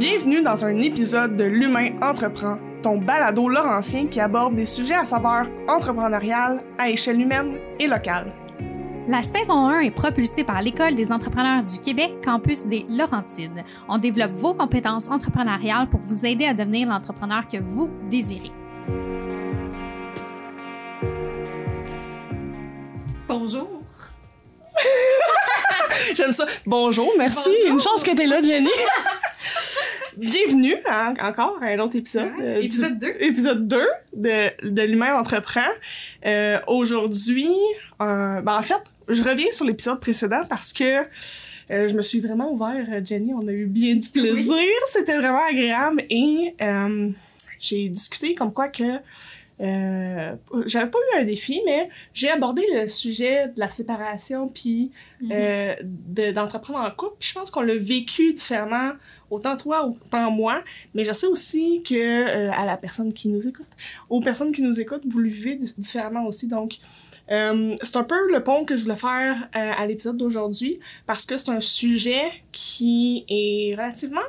Bienvenue dans un épisode de L'Humain Entreprend, ton balado laurentien qui aborde des sujets à saveur entrepreneuriale à échelle humaine et locale. La saison 1 est propulsée par l'École des entrepreneurs du Québec, campus des Laurentides. On développe vos compétences entrepreneuriales pour vous aider à devenir l'entrepreneur que vous désirez. Bonjour. J'aime ça. Bonjour, merci. Une chance que tu es là, Jenny. Bienvenue à- encore à un autre épisode. Ouais, euh, du- épisode 2. Épisode 2 de, de L'Humain Entreprend. Euh, Aujourd'hui, euh, ben en fait, je reviens sur l'épisode précédent parce que je me suis vraiment ouvert, Jenny. On a eu bien du plaisir. C'était vraiment agréable. Et j'ai discuté comme quoi que euh, j'avais pas eu un défi, mais j'ai abordé le sujet de la séparation puis euh, de- d'entreprendre en couple. Puis je pense qu'on l'a vécu différemment, autant toi, autant moi. Mais je sais aussi que euh, à la personne qui nous écoute, aux personnes qui nous écoutent, vous le vivez di- différemment aussi. Donc, euh, c'est un peu le pont que je voulais faire euh, à l'épisode d'aujourd'hui parce que c'est un sujet qui est relativement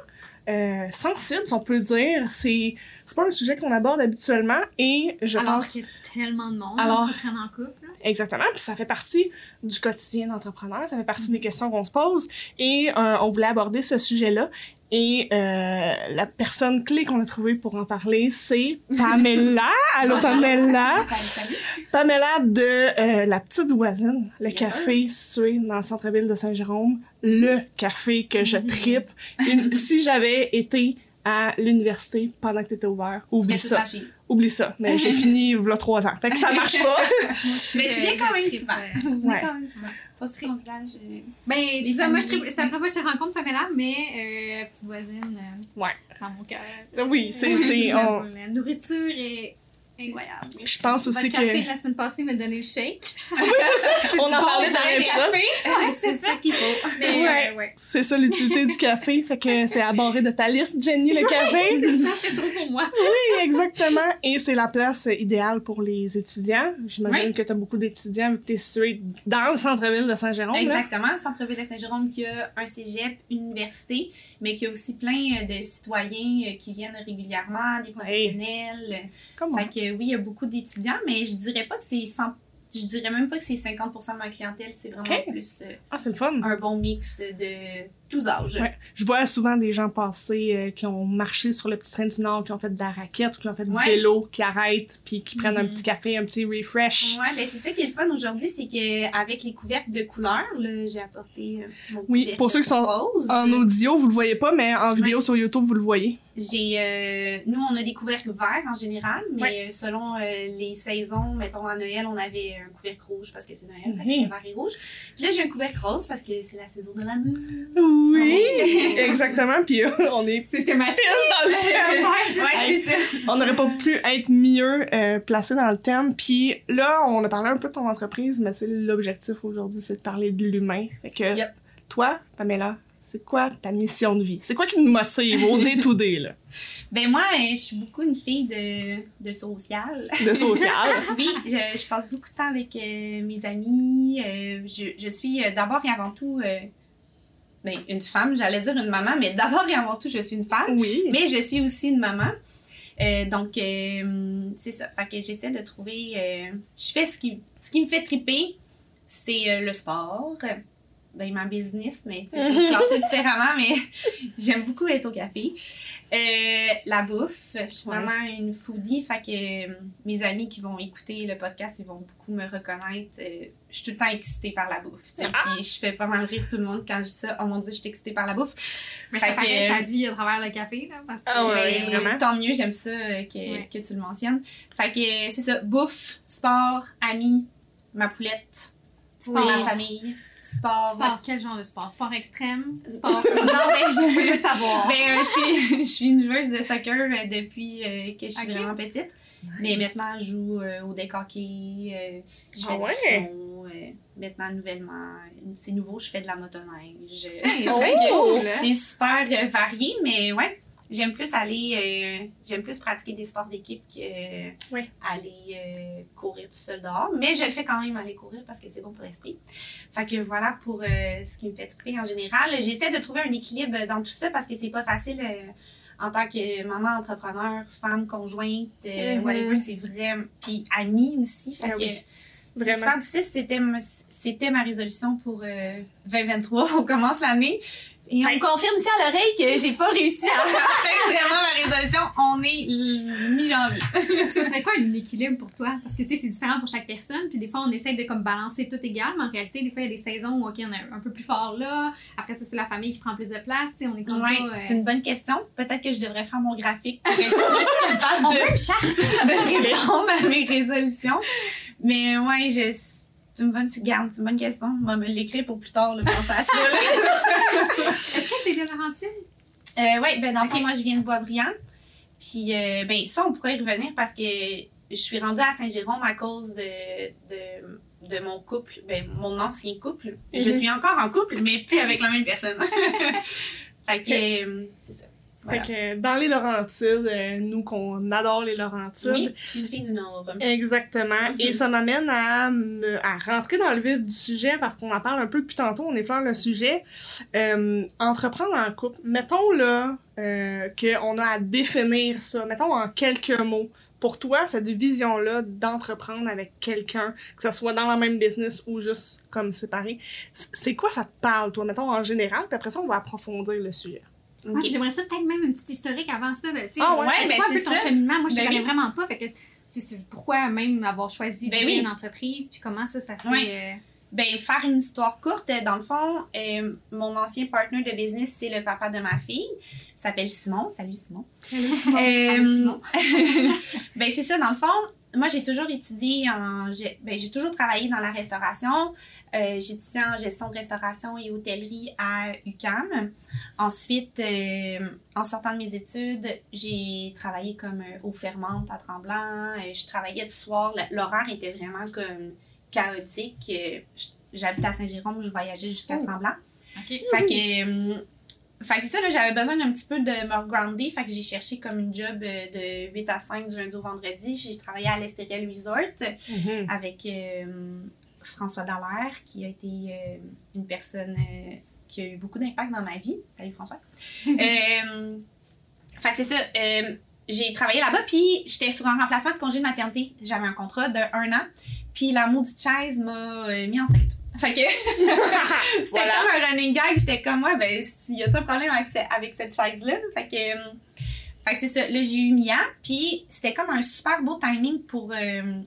euh, sensible, si on peut dire. C'est c'est pas un sujet qu'on aborde habituellement et je Alors pense qu'il y a tellement de monde Alors- en couple. Exactement, puis ça fait partie du quotidien d'entrepreneur, ça fait partie des questions qu'on se pose et euh, on voulait aborder ce sujet-là. Et euh, la personne clé qu'on a trouvée pour en parler, c'est Pamela. Allô Pamela. Pamela de euh, La Petite Voisine, le café situé dans le centre-ville de Saint-Jérôme. Le café que je tripe. Une- si j'avais été à l'université pendant que t'étais ouvert, oublie ça. Oublie ça. Mais j'ai fini il y a trois ans. Fait que ça marche pas. Mais tu viens quand même souvent. Tu viens quand même souvent. Toi, c'est ton visage. euh, Ben, c'est ça, moi, je c'est la première fois que je te rencontre, Pamela, mais euh, petite voisine euh, Ouais. dans mon cœur. Oui, c'est... La nourriture est incroyable. Je pense aussi Votre que... café, la semaine passée, m'a donné le shake. On en parlait dans l'épisode. Ouais, c'est ça qu'il faut. Mais, Ouais. ouais. C'est ça l'utilité du café, fait que c'est abordé de ta liste, Jenny, le café. Ça, c'est trop pour moi. oui, exactement. Et c'est la place idéale pour les étudiants. J'imagine Oui. que tu as beaucoup d'étudiants vu que tu es situé dans le centre-ville de Saint-Jérôme. Exactement. Centre-ville de Saint-Jérôme qui a un cégep, une université, mais qui a aussi plein de citoyens euh, qui viennent régulièrement, des professionnels. Comment? Fait que oui, il y a beaucoup d'étudiants, mais je dirais pas que c'est 100 je dirais même pas que c'est 50% de ma clientèle, c'est vraiment plus euh, Ah, c'est le fun. un bon mix de tous âges. Ouais. Je vois souvent des gens passer euh, qui ont marché sur le petit train du Nord, qui ont fait de la raquette qui ont fait du Ouais. vélo, qui arrêtent, puis qui prennent un Mhm. petit café, un petit refresh. Ouais, ben c'est ça qui est le fun aujourd'hui, c'est qu'avec les couvercles de couleurs, j'ai apporté euh, mon Oui, pour ceux qui sont rose. En audio, vous le voyez pas, mais en vidéo sur YouTube, vous le voyez. J'ai, euh, nous, on a des couvercles verts en général, mais selon les saisons, mettons à Noël, on avait un couvercle rouge parce que c'est Noël, que Mhm. c'était vert et rouge. Puis là, j'ai un couvercle rose parce que c'est la saison de l'amour. Oui, exactement. Puis euh, on est C'est thématique. dans le thème. Ouais, c'est ça. On n'aurait pas pu être mieux euh, placé dans le thème. Puis là, on a parlé un peu de ton entreprise, mais c'est l'objectif aujourd'hui, c'est de parler de l'humain. Fait que Yep. toi, Pamela, c'est quoi ta mission de vie? C'est quoi qui te motive au day-to-day, là, Ben moi, euh, je suis beaucoup une fille de, de social. de social? oui, je, je passe beaucoup de temps avec euh, mes amis. euh, je, je suis euh, d'abord et avant tout euh, ben, une femme, j'allais dire une maman, mais d'abord et avant tout, je suis une femme. Oui. Mais je suis aussi une maman. Euh, donc, euh, c'est ça. Fait que j'essaie de trouver. euh, je fais ce qui, ce qui me fait triper, c'est le sport. Ben, ma business, mais tu classer différemment, mais j'aime beaucoup être au café. La bouffe, je suis Ouais. vraiment une foodie, fait que mes amis qui vont écouter le podcast, ils vont beaucoup me reconnaître. Je suis tout le temps excitée par la bouffe, sais, puis je fais pas mal rire tout le monde quand je dis ça. Oh mon dieu, je suis excitée par la bouffe. Mais Fait ça paraît que- sa vie à travers le café, là, parce que... Ah ouais, vraiment. Tant mieux, j'aime ça euh, que, Ouais. que tu le mentionnes. Fait que c'est ça, bouffe, sport, amis, ma poulette, Sport. ma famille, sport. Sport, quel genre de sport? Sport extrême? Sport... non, ben Je veux savoir. ben, euh, je, suis, je suis une joueuse de soccer euh, depuis euh, que je suis vraiment petite. Mais maintenant, je joue euh, au deck hockey, euh, je fais Ah ouais? du fond. Maintenant, nouvellement, c'est nouveau, je fais de la motoneige. Oh! c'est hein? C'est super euh, varié, mais ouais. J'aime plus aller, euh, j'aime plus pratiquer des sports d'équipe que Oui. aller euh, courir tout seul dehors. Mais je le fais quand même aller courir parce que c'est bon pour l'esprit. Fait que voilà pour ce qui me fait triper en général. J'essaie de trouver un équilibre dans tout ça parce que c'est pas facile en tant que maman entrepreneur, femme conjointe, Mhm. whatever. C'est vrai. Puis amie aussi. Fait Ah que oui. C'est super difficile. C'était ma, c'était ma résolution pour euh, 2023. On commence l'année. Et on me confirme ici à l'oreille que j'ai pas réussi à atteindre vraiment ma résolution. On est mi-janvier. ça serait quoi un équilibre pour toi? Parce que tu sais, c'est différent pour chaque personne. Puis des fois, on essaie de comme balancer tout égal, mais en réalité, des fois, il y a des saisons où OK, on est un peu plus fort là. Après ça, c'est la famille qui prend plus de place. Tu sais, on est comme Ouais, pas, euh, c'est une bonne question. Peut-être que je devrais faire mon graphique pour être plus capable On de, veut une charte! de répondre à mes résolutions. Mais ouais, je, c'est une bonne, garde, c'est une bonne question. On va me l'écrire pour plus tard, le penser à ça. là. Est-ce que t'es de Laurentine? Euh, oui, ben dans le fond, Ok. moi, je viens de Boisbriand. Puis, euh, ben, ça, on pourrait y revenir parce que je suis rendue à Saint-Jérôme à cause de, de, de mon couple, ben, mon ancien couple. Je Mhm. suis encore en couple, mais plus avec la même personne. fait que, euh, c'est ça. Voilà. Fait que dans les Laurentides, euh, nous qu'on adore les Laurentides, Oui, une fille du Nord. Exactement. Mhm. Et ça m'amène à, me- à rentrer dans le vif du sujet parce qu'on en parle un peu depuis tantôt, on effleure le sujet. Euh, entreprendre en couple, mettons là euh, qu'on a à définir ça, mettons en quelques mots. Pour toi, cette vision-là d'entreprendre avec quelqu'un, que ce soit dans la même business ou juste comme séparé, c'est quoi ça te parle, toi, mettons en général, puis après ça, on va approfondir le sujet. Ah, J'aimerais ça peut-être même une petite historique avant ça. Là, Ah ouais? Ouais, c'est ben, c'est ton ça. cheminement? Moi, je te Ben connais oui. vraiment pas. Fait que, tu sais, pourquoi même avoir choisi Ben oui. une entreprise, puis comment ça, ça s'est... Ouais. euh, Ben, faire une histoire courte, euh, dans le fond, euh, mon ancien partner de business, c'est le papa de ma fille. Il s'appelle Simon. Salut Simon. Euh, Allô, Simon. ben, c'est ça, dans le fond. Moi, j'ai toujours étudié en. J'ai ben, j'ai toujours travaillé dans la restauration. Euh, j'ai étudié en gestion de restauration et hôtellerie à UCAM. Ensuite, euh, en sortant de mes études, j'ai travaillé comme euh, au Fermante à Tremblant. Euh, je travaillais du soir. L'horaire était vraiment comme chaotique. J'habitais à Saint-Jérôme, je voyageais jusqu'à Oh. Tremblant. Fait que, fait que c'est ça, là, j'avais besoin d'un petit peu de me regrounder. Fait que j'ai cherché comme une job de 8 à 5 du lundi au vendredi. J'ai travaillé à l'Estériel Resort avec euh, François Dallaire, qui a été euh, une personne euh, qui a eu beaucoup d'impact dans ma vie. Salut François. Euh, fait que c'est ça. euh, j'ai travaillé là-bas, puis j'étais sur un remplacement de congé de maternité. J'avais un contrat de un an, puis la maudite chaise m'a mis enceinte. Fait que c'était Voilà. comme un running gag. J'étais comme, ouais, ben, s'il y a un problème avec, ce- avec cette chaise-là? Fait que, fait que c'est ça. Là, j'ai eu Mia, puis c'était comme un super beau timing pour, euh,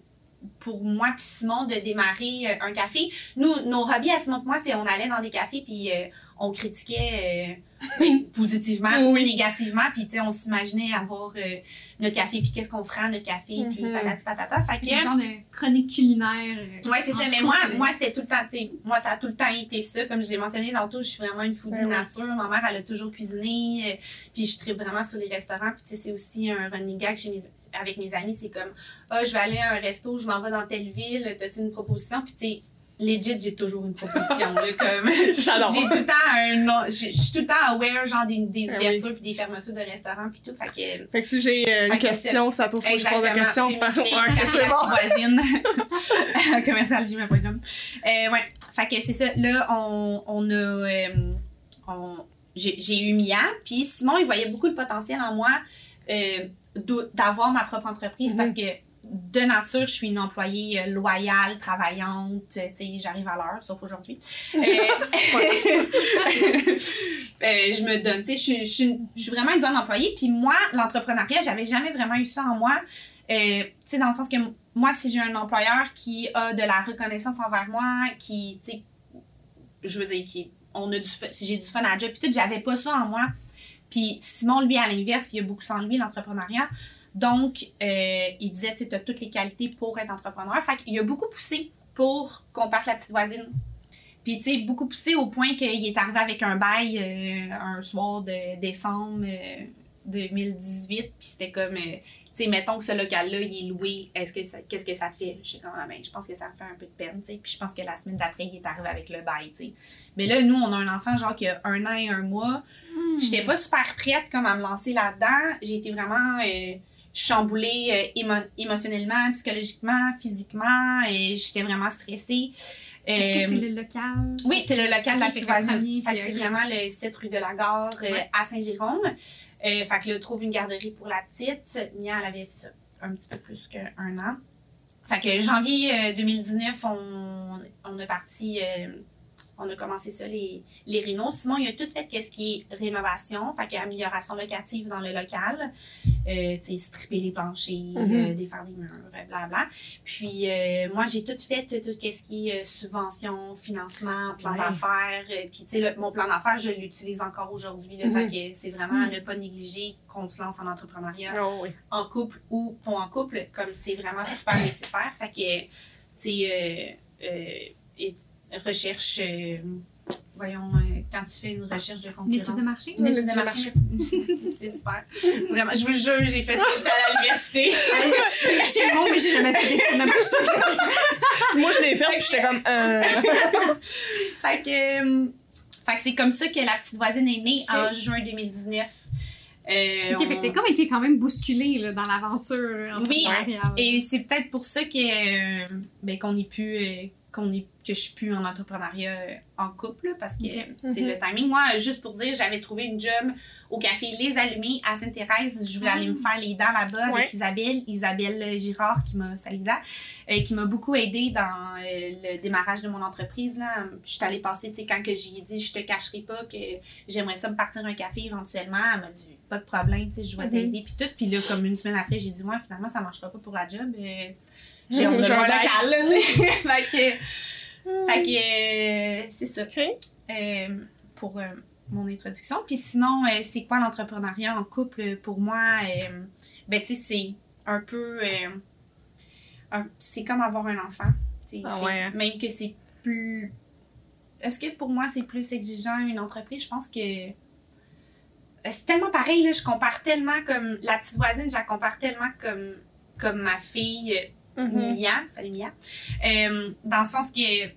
pour moi puis Simon de démarrer euh, un café. Nous, nos hobbies à Simon et moi, c'est on allait dans des cafés, puis euh, on critiquait positivement ou négativement, puis tu sais, on s'imaginait avoir euh, notre café, puis qu'est-ce qu'on ferait à notre café, puis Mhm. patati patata. Fait que, un genre de chronique culinaire. euh, Ouais, c'est ça. Mais moi, moi c'était tout le temps, tu sais, moi, ça a tout le temps été ça. Comme je l'ai mentionné tantôt, je suis vraiment une foodie oui. nature. Ma mère, elle a toujours cuisiné. euh, puis je tripe vraiment sur les restaurants. Puis, tu sais, c'est aussi un running gag chez mes, avec mes amis. C'est comme, ah, je vais aller à un resto, je m'en vais dans telle ville, t'as-tu une proposition? Puis, tu sais, legit, j'ai toujours une proposition. J'adore. j'ai tout le temps un nom- Je suis tout le temps aware, genre, des, des Ben ouvertures puis des fermetures de restaurants puis tout. Fait que, Fait que si j'ai euh, une que question, ça faut que je pose la question. par- café c'est bon. voisine. Commercial gmail.com. Euh, ouais. Fait que c'est ça. Là, on, on a. euh, on- j'ai j'ai eu Mia. Puis Simon, il voyait beaucoup de potentiel en moi euh, d'avoir ma propre entreprise Mhm. parce que de nature, je suis une employée euh, loyale, travaillante. euh, Tu sais, j'arrive à l'heure, sauf aujourd'hui. Euh, je me donne, tu sais, je suis- je suis je suis vraiment une bonne employée. Puis moi, l'entrepreneuriat, j'avais jamais vraiment eu ça en moi. Euh, tu sais, dans le sens que moi, si j'ai un employeur qui a de la reconnaissance envers moi, qui, tu sais, je veux dire, qui, on a du si j'ai du fun à job, puis tout, j'avais pas ça en moi. Puis Simon, lui, à l'inverse, il a beaucoup en lui, l'entrepreneuriat. Donc, euh, il disait, tu sais, t'as toutes les qualités pour être entrepreneur. Fait qu'il a beaucoup poussé pour qu'on parte la petite voisine. Puis, tu sais, beaucoup poussé au point qu'il est arrivé avec un bail euh, un soir de décembre euh, 2018. Puis c'était comme, euh, tu sais, mettons que ce local-là, il est loué. Est-ce que ça, qu'est-ce que ça te fait? Je comme, ah, ben, je pense que ça me fait un peu de peine, tu sais. Puis je pense que la semaine d'après, il est arrivé avec le bail, tu sais. Mais là, nous, on a un enfant, genre, qui a un an et un mois. J'étais pas super prête comme à me lancer là-dedans. J'ai été vraiment euh, chamboulée euh, émo- émotionnellement, psychologiquement, physiquement. Et j'étais vraiment stressée. Est-ce que Euh, c'est le local? oui, c'est le local de la petite puis, c'est vraiment le 7 rue de la Gare euh, Ouais. à Saint-Jérôme. Euh, fait que là, trouve une garderie pour la petite. Mia, elle avait ça, un petit peu plus qu'un an. Fait que janvier euh, 2019, on, on a parti, euh, on a commencé ça, les, les rénaux. Simon, il a tout fait qu'est-ce qui est rénovation, fait que amélioration locative dans le local. Euh, tu sais, stripper les planchers, Mhm. euh, défaire des murs, blablabla. Puis euh, moi, j'ai tout fait, tout ce qui est subvention, financement, plan Ouais. d'affaires. Puis tu sais, mon plan d'affaires, je l'utilise encore aujourd'hui. Mhm. Fait que c'est vraiment à Mhm. ne pas négliger qu'on se lance en entrepreneuriat Oh, oui. en couple ou pas en couple, comme c'est vraiment super nécessaire. Fait que, tu sais, et- recherche, euh, voyons, euh, quand tu fais une recherche de concurrence. étude de marché? Une étude de l'étude marché, c'est super. Vraiment, je vous jure, j'ai fait ça, j'étais à l'université. Je suis bon, mais j'ai jamais fait d'étude de marché. Moi, je l'ai fait, puis j'étais comme. Euh... fait que, euh, fait que c'est comme ça que la petite voisine est née en juin 2019. Euh, Ok, fait que on- t'es comme été quand même bousculé là, dans l'aventure Oui. Et c'est peut-être pour ça que euh, ben, qu'on est plus euh, qu'on est que je suis plus en entrepreneuriat euh, en couple là, parce que Ok. c'est Mhm. le timing. Moi, juste pour dire, j'avais trouvé une job au café Les Allumés à Sainte-Thérèse. Je voulais aller me faire les dents là-bas Ouais. avec Isabelle, Isabelle Girard qui m'a salut Isa, euh, qui m'a beaucoup aidée dans euh, le démarrage de mon entreprise là. Je suis allée passer, tu sais, quand que j'y ai dit, je te cacherai pas que j'aimerais ça me partir un café éventuellement. Elle m'a dit pas de problème, tu sais, je vais Mhm. t'aider puis tout. Puis là, comme une semaine après, j'ai dit ouais, finalement ça marchera pas pour la job. Euh, j'ai un local là, tu sais. fait que, fait que euh, c'est ça euh, pour euh, mon introduction. Puis sinon, c'est quoi l'entrepreneuriat en couple pour moi? Ben, tu sais, c'est un peu. c'est comme avoir un enfant. Ah ouais, hein? Même que c'est plus. Est-ce que pour moi, c'est plus exigeant une entreprise? Je pense que. C'est tellement pareil, là. Je compare tellement comme. La petite voisine, je la compare tellement comme, comme ma fille. Mhm. Mia, salut Mia, Euh, dans le sens que, tu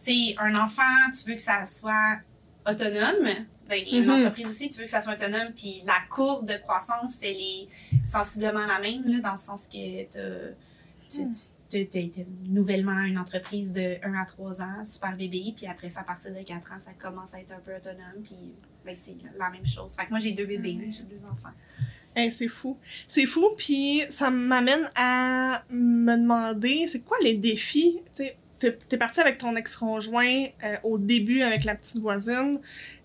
sais, un enfant, tu veux que ça soit autonome, ben, une Mhm. entreprise aussi, tu veux que ça soit autonome, puis la courbe de croissance, elle est sensiblement la même, là, dans le sens que tu Mm. tu- été nouvellement une entreprise de 1 à 3 ans, super bébé, puis après ça, à partir de 4 ans, ça commence à être un peu autonome, puis ben, c'est la même chose. Fait que moi, j'ai deux bébés, Mm. j'ai deux enfants. Hey, c'est fou. C'est fou, puis ça m'amène à me demander, c'est quoi les défis? T'es t'es parti avec ton ex-conjoint euh, au début avec la petite voisine.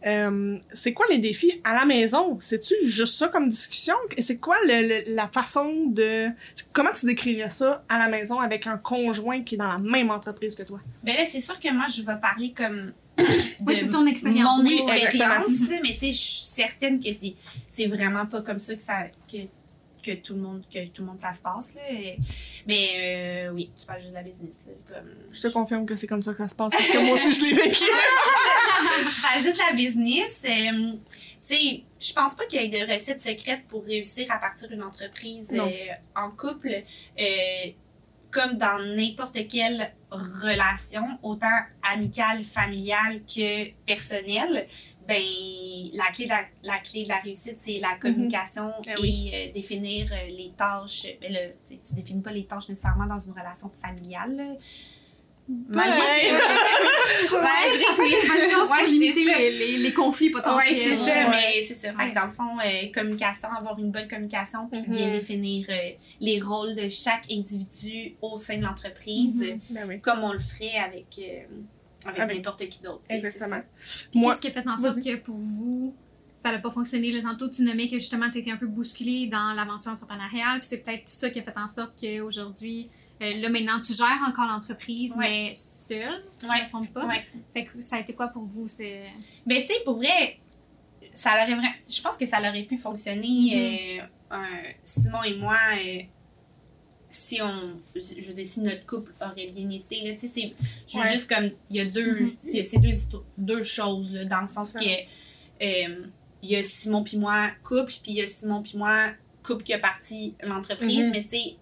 Euh, c'est quoi les défis à la maison? C'est-tu juste ça comme discussion? Et c'est quoi la façon de... Comment tu décrirais ça à la maison avec un conjoint qui est dans la même entreprise que toi? Ben là, c'est sûr que moi, je vais parler comme. Oui, c'est ton expérience. Mon expérience, mais tu sais, je suis certaine que c'est, c'est vraiment pas comme ça que ça. Que, que tout le monde que tout le monde ça se passe là mais euh, oui tu parles juste de la business là comme Je te confirme que c'est comme ça que ça se passe, parce que moi aussi, je l'ai vécu. tu parles juste de la business euh, tu sais je pense pas qu'il y ait de recettes secrètes pour réussir à partir d'une entreprise euh, en couple euh, comme dans n'importe quelle relation, autant amicale, familiale que personnelle, ben la clé de la, la clé de la réussite, c'est la communication Ah et oui. euh, définir euh, les tâches. Ben, tu tu définis pas les tâches nécessairement dans une relation familiale. là. Malgré que- Ouais, limiter les, les, les conflits Oui, potentiels. c'est ça, Ouais. mais c'est ça. Fait que dans le fond, euh, communication, avoir une bonne communication, puis Mhm. bien définir euh, les rôles de chaque individu au sein de l'entreprise, Mhm. Ben oui. comme on le ferait avec, euh, avec, Avec- n'importe qui d'autre. Exactement. Puis Moi- qu'est-ce qui a fait en sorte que pour vous, ça n'a pas fonctionné? Là, tantôt, tu nommais que justement, tu étais un peu bousculé dans l'aventure entrepreneuriale, puis c'est peut-être ça qui a fait en sorte qu'aujourd'hui, euh, là, maintenant, tu gères encore l'entreprise, Ouais. mais seule, si Ouais. je ne me trompe pas. Ouais. Fait que ça a été quoi pour vous? C'est... Mais tu sais, pour vrai, ça aurait vraiment, je pense que ça aurait pu fonctionner. euh, un- Simon et moi, euh, si on, je veux dire, si notre couple aurait bien été, là, tu sais, c'est juste comme, il y a deux, Mhm. c'est c'est deux, deux choses, là, dans le sens Ça. que, euh, il y a Simon puis moi, couple, puis il y a Simon puis moi, couple qui a parti l'entreprise, Mhm. mais tu sais,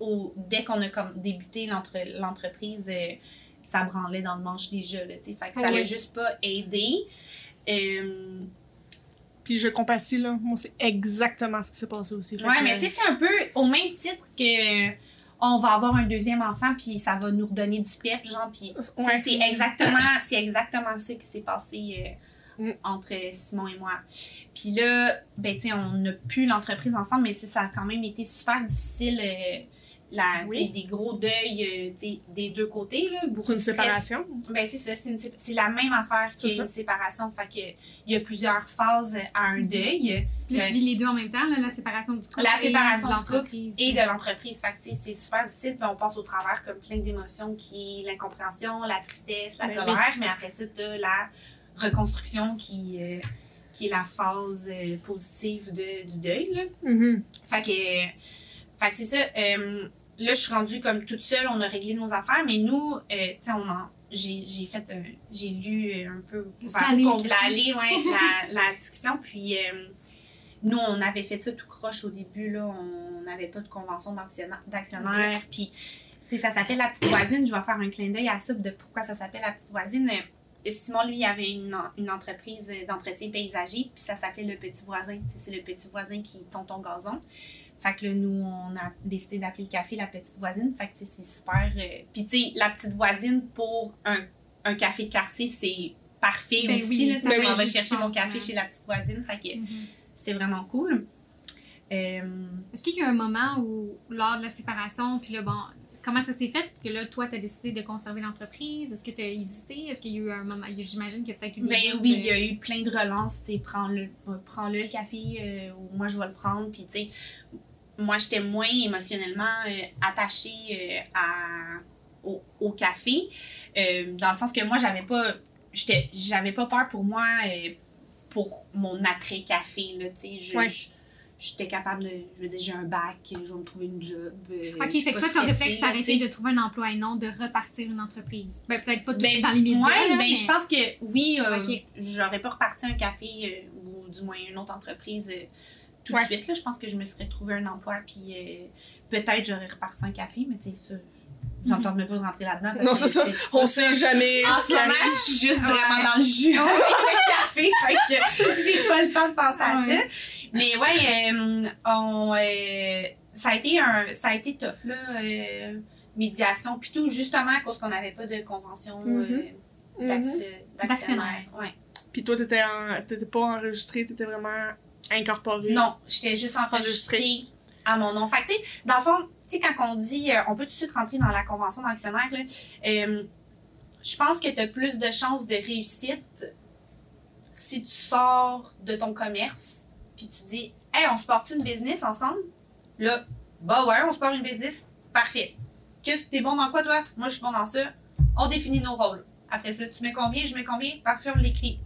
au- dès qu'on a comme débuté l'entre- l'entreprise, euh, ça branlait dans le manche déjà, là, fait que ça Oui. l'a juste pas aidé. Euh, Puis je compatis, là. Moi, c'est exactement ce qui s'est passé aussi. Que- mais tu sais, c'est un peu au même titre que on va avoir un deuxième enfant, puis ça va nous redonner du pep, genre, puis Ouais. c'est exactement, c'est exactement ça qui s'est passé euh, Mm. entre Simon et moi. Puis là, ben, tu sais, on n'a plus l'entreprise ensemble, mais ça a quand même été super difficile. Euh, la, Oui. des gros deuils euh, des deux côtés. Là, beaucoup C'est une de stress. séparation? Ben, c'est ça, c'est, la même affaire C'est qu'une séparation. Fait que il y a plusieurs phases à un deuil. Puis là, tu Ouais. vis les deux en même temps, là, la séparation du couple. La et séparation de du couple l'entreprise. et de l'entreprise. Fait que, c'est super difficile. Puis on passe au travers comme plein d'émotions qui est l'incompréhension, la tristesse, la Ben colère. Mais après ça, tu la reconstruction qui, euh, qui est la phase euh, positive de, du deuil. Là. Mhm. Fait que, fait que c'est ça. Euh, là, je suis rendue comme toute seule. On a réglé nos affaires. Mais nous, euh, tu sais, on en. J'ai, fait un- j'ai lu euh, un peu voulait questions. aller ouais, la, la discussion puis euh, nous on avait fait ça tout croche au début là on n'avait pas de convention d'actionnaire puis tu sais ça s'appelle la petite voisine je vais faire un clin d'œil à ça de pourquoi ça s'appelle la petite voisine Euh, Simon lui il avait une, en- une entreprise d'entretien paysager puis ça s'appelait le petit voisin c'est le petit voisin qui tond ton gazon fait que là, nous, on a décidé d'appeler le café la petite voisine. Fait que, tu sais, c'est super. euh, Puis, tu sais, la petite voisine pour un, un café de quartier, c'est parfait Ben aussi. oui, là, ça, ben je oui, vais chercher mon café hein. chez la petite voisine. Fait que Mhm. c'était vraiment cool. Euh, Est-ce qu'il y a eu un moment où, lors de la séparation, puis là, bon, comment ça s'est fait que là, toi, tu as décidé de conserver l'entreprise? Est-ce que tu as hésité? Est-ce qu'il y a eu un moment, j'imagine qu'il y a peut-être eu des ben oui, il y a eu plein de relances. Tu sais, prends-le, euh, prends-le le café, euh, ou moi, je vais le prendre. Puis, tu sais, moi, j'étais moins émotionnellement euh, attachée euh, à, au, au café. Euh, dans le sens que moi, j'avais pas, j'étais, j'avais pas peur pour moi, pour mon après-café. Là, tu sais, je- Ouais. J'étais capable de. Je veux dire, j'ai un bac, je vais me trouver une job. Ok, fait que toi, ton réflexe, sais. de trouver un emploi et non de repartir une entreprise. Ben, peut-être pas tout Ben, dans les médias. Ouais, là, ben, mais- je pense que oui, euh, Ok. j'aurais pas reparti un café ou du moins une autre entreprise tout Ouais. de suite. Là. Je pense que je me serais trouvé un emploi, puis euh, peut-être j'aurais reparti un café, mais tu sais, ça, vous Mhm. n'entendez pas rentrer là-dedans. parce Non, c'est ça. On sait jamais En ce moment, je suis juste vraiment dans le jus avec le café, fait que j'ai pas le temps de penser à Ouais. ça. Mais ouais, euh, on, euh, ça, a été un, ça a été tough, là, euh, médiation, puis tout, justement à cause qu'on n'avait pas de convention Mhm. d'acti- d'actionnaire. Ouais. Puis toi, t'étais, en... t'étais pas enregistré, t'étais vraiment incorporé? Non, j'étais juste enregistrée à mon nom. Fait que, tu sais, dans le fond, tu sais, quand on dit, euh, on peut tout de suite rentrer dans la convention d'actionnaire, là, euh, je pense que tu as plus de chances de réussite si tu sors de ton commerce, puis tu dis, hey, on se porte une business ensemble? Là, bah ouais, on se porte une business, parfait. Qu'est-ce que t'es bon dans quoi, toi? Moi, je suis bon dans ça. On définit nos rôles. Après ça, tu mets combien, je mets combien? Parfait, on l'écrit.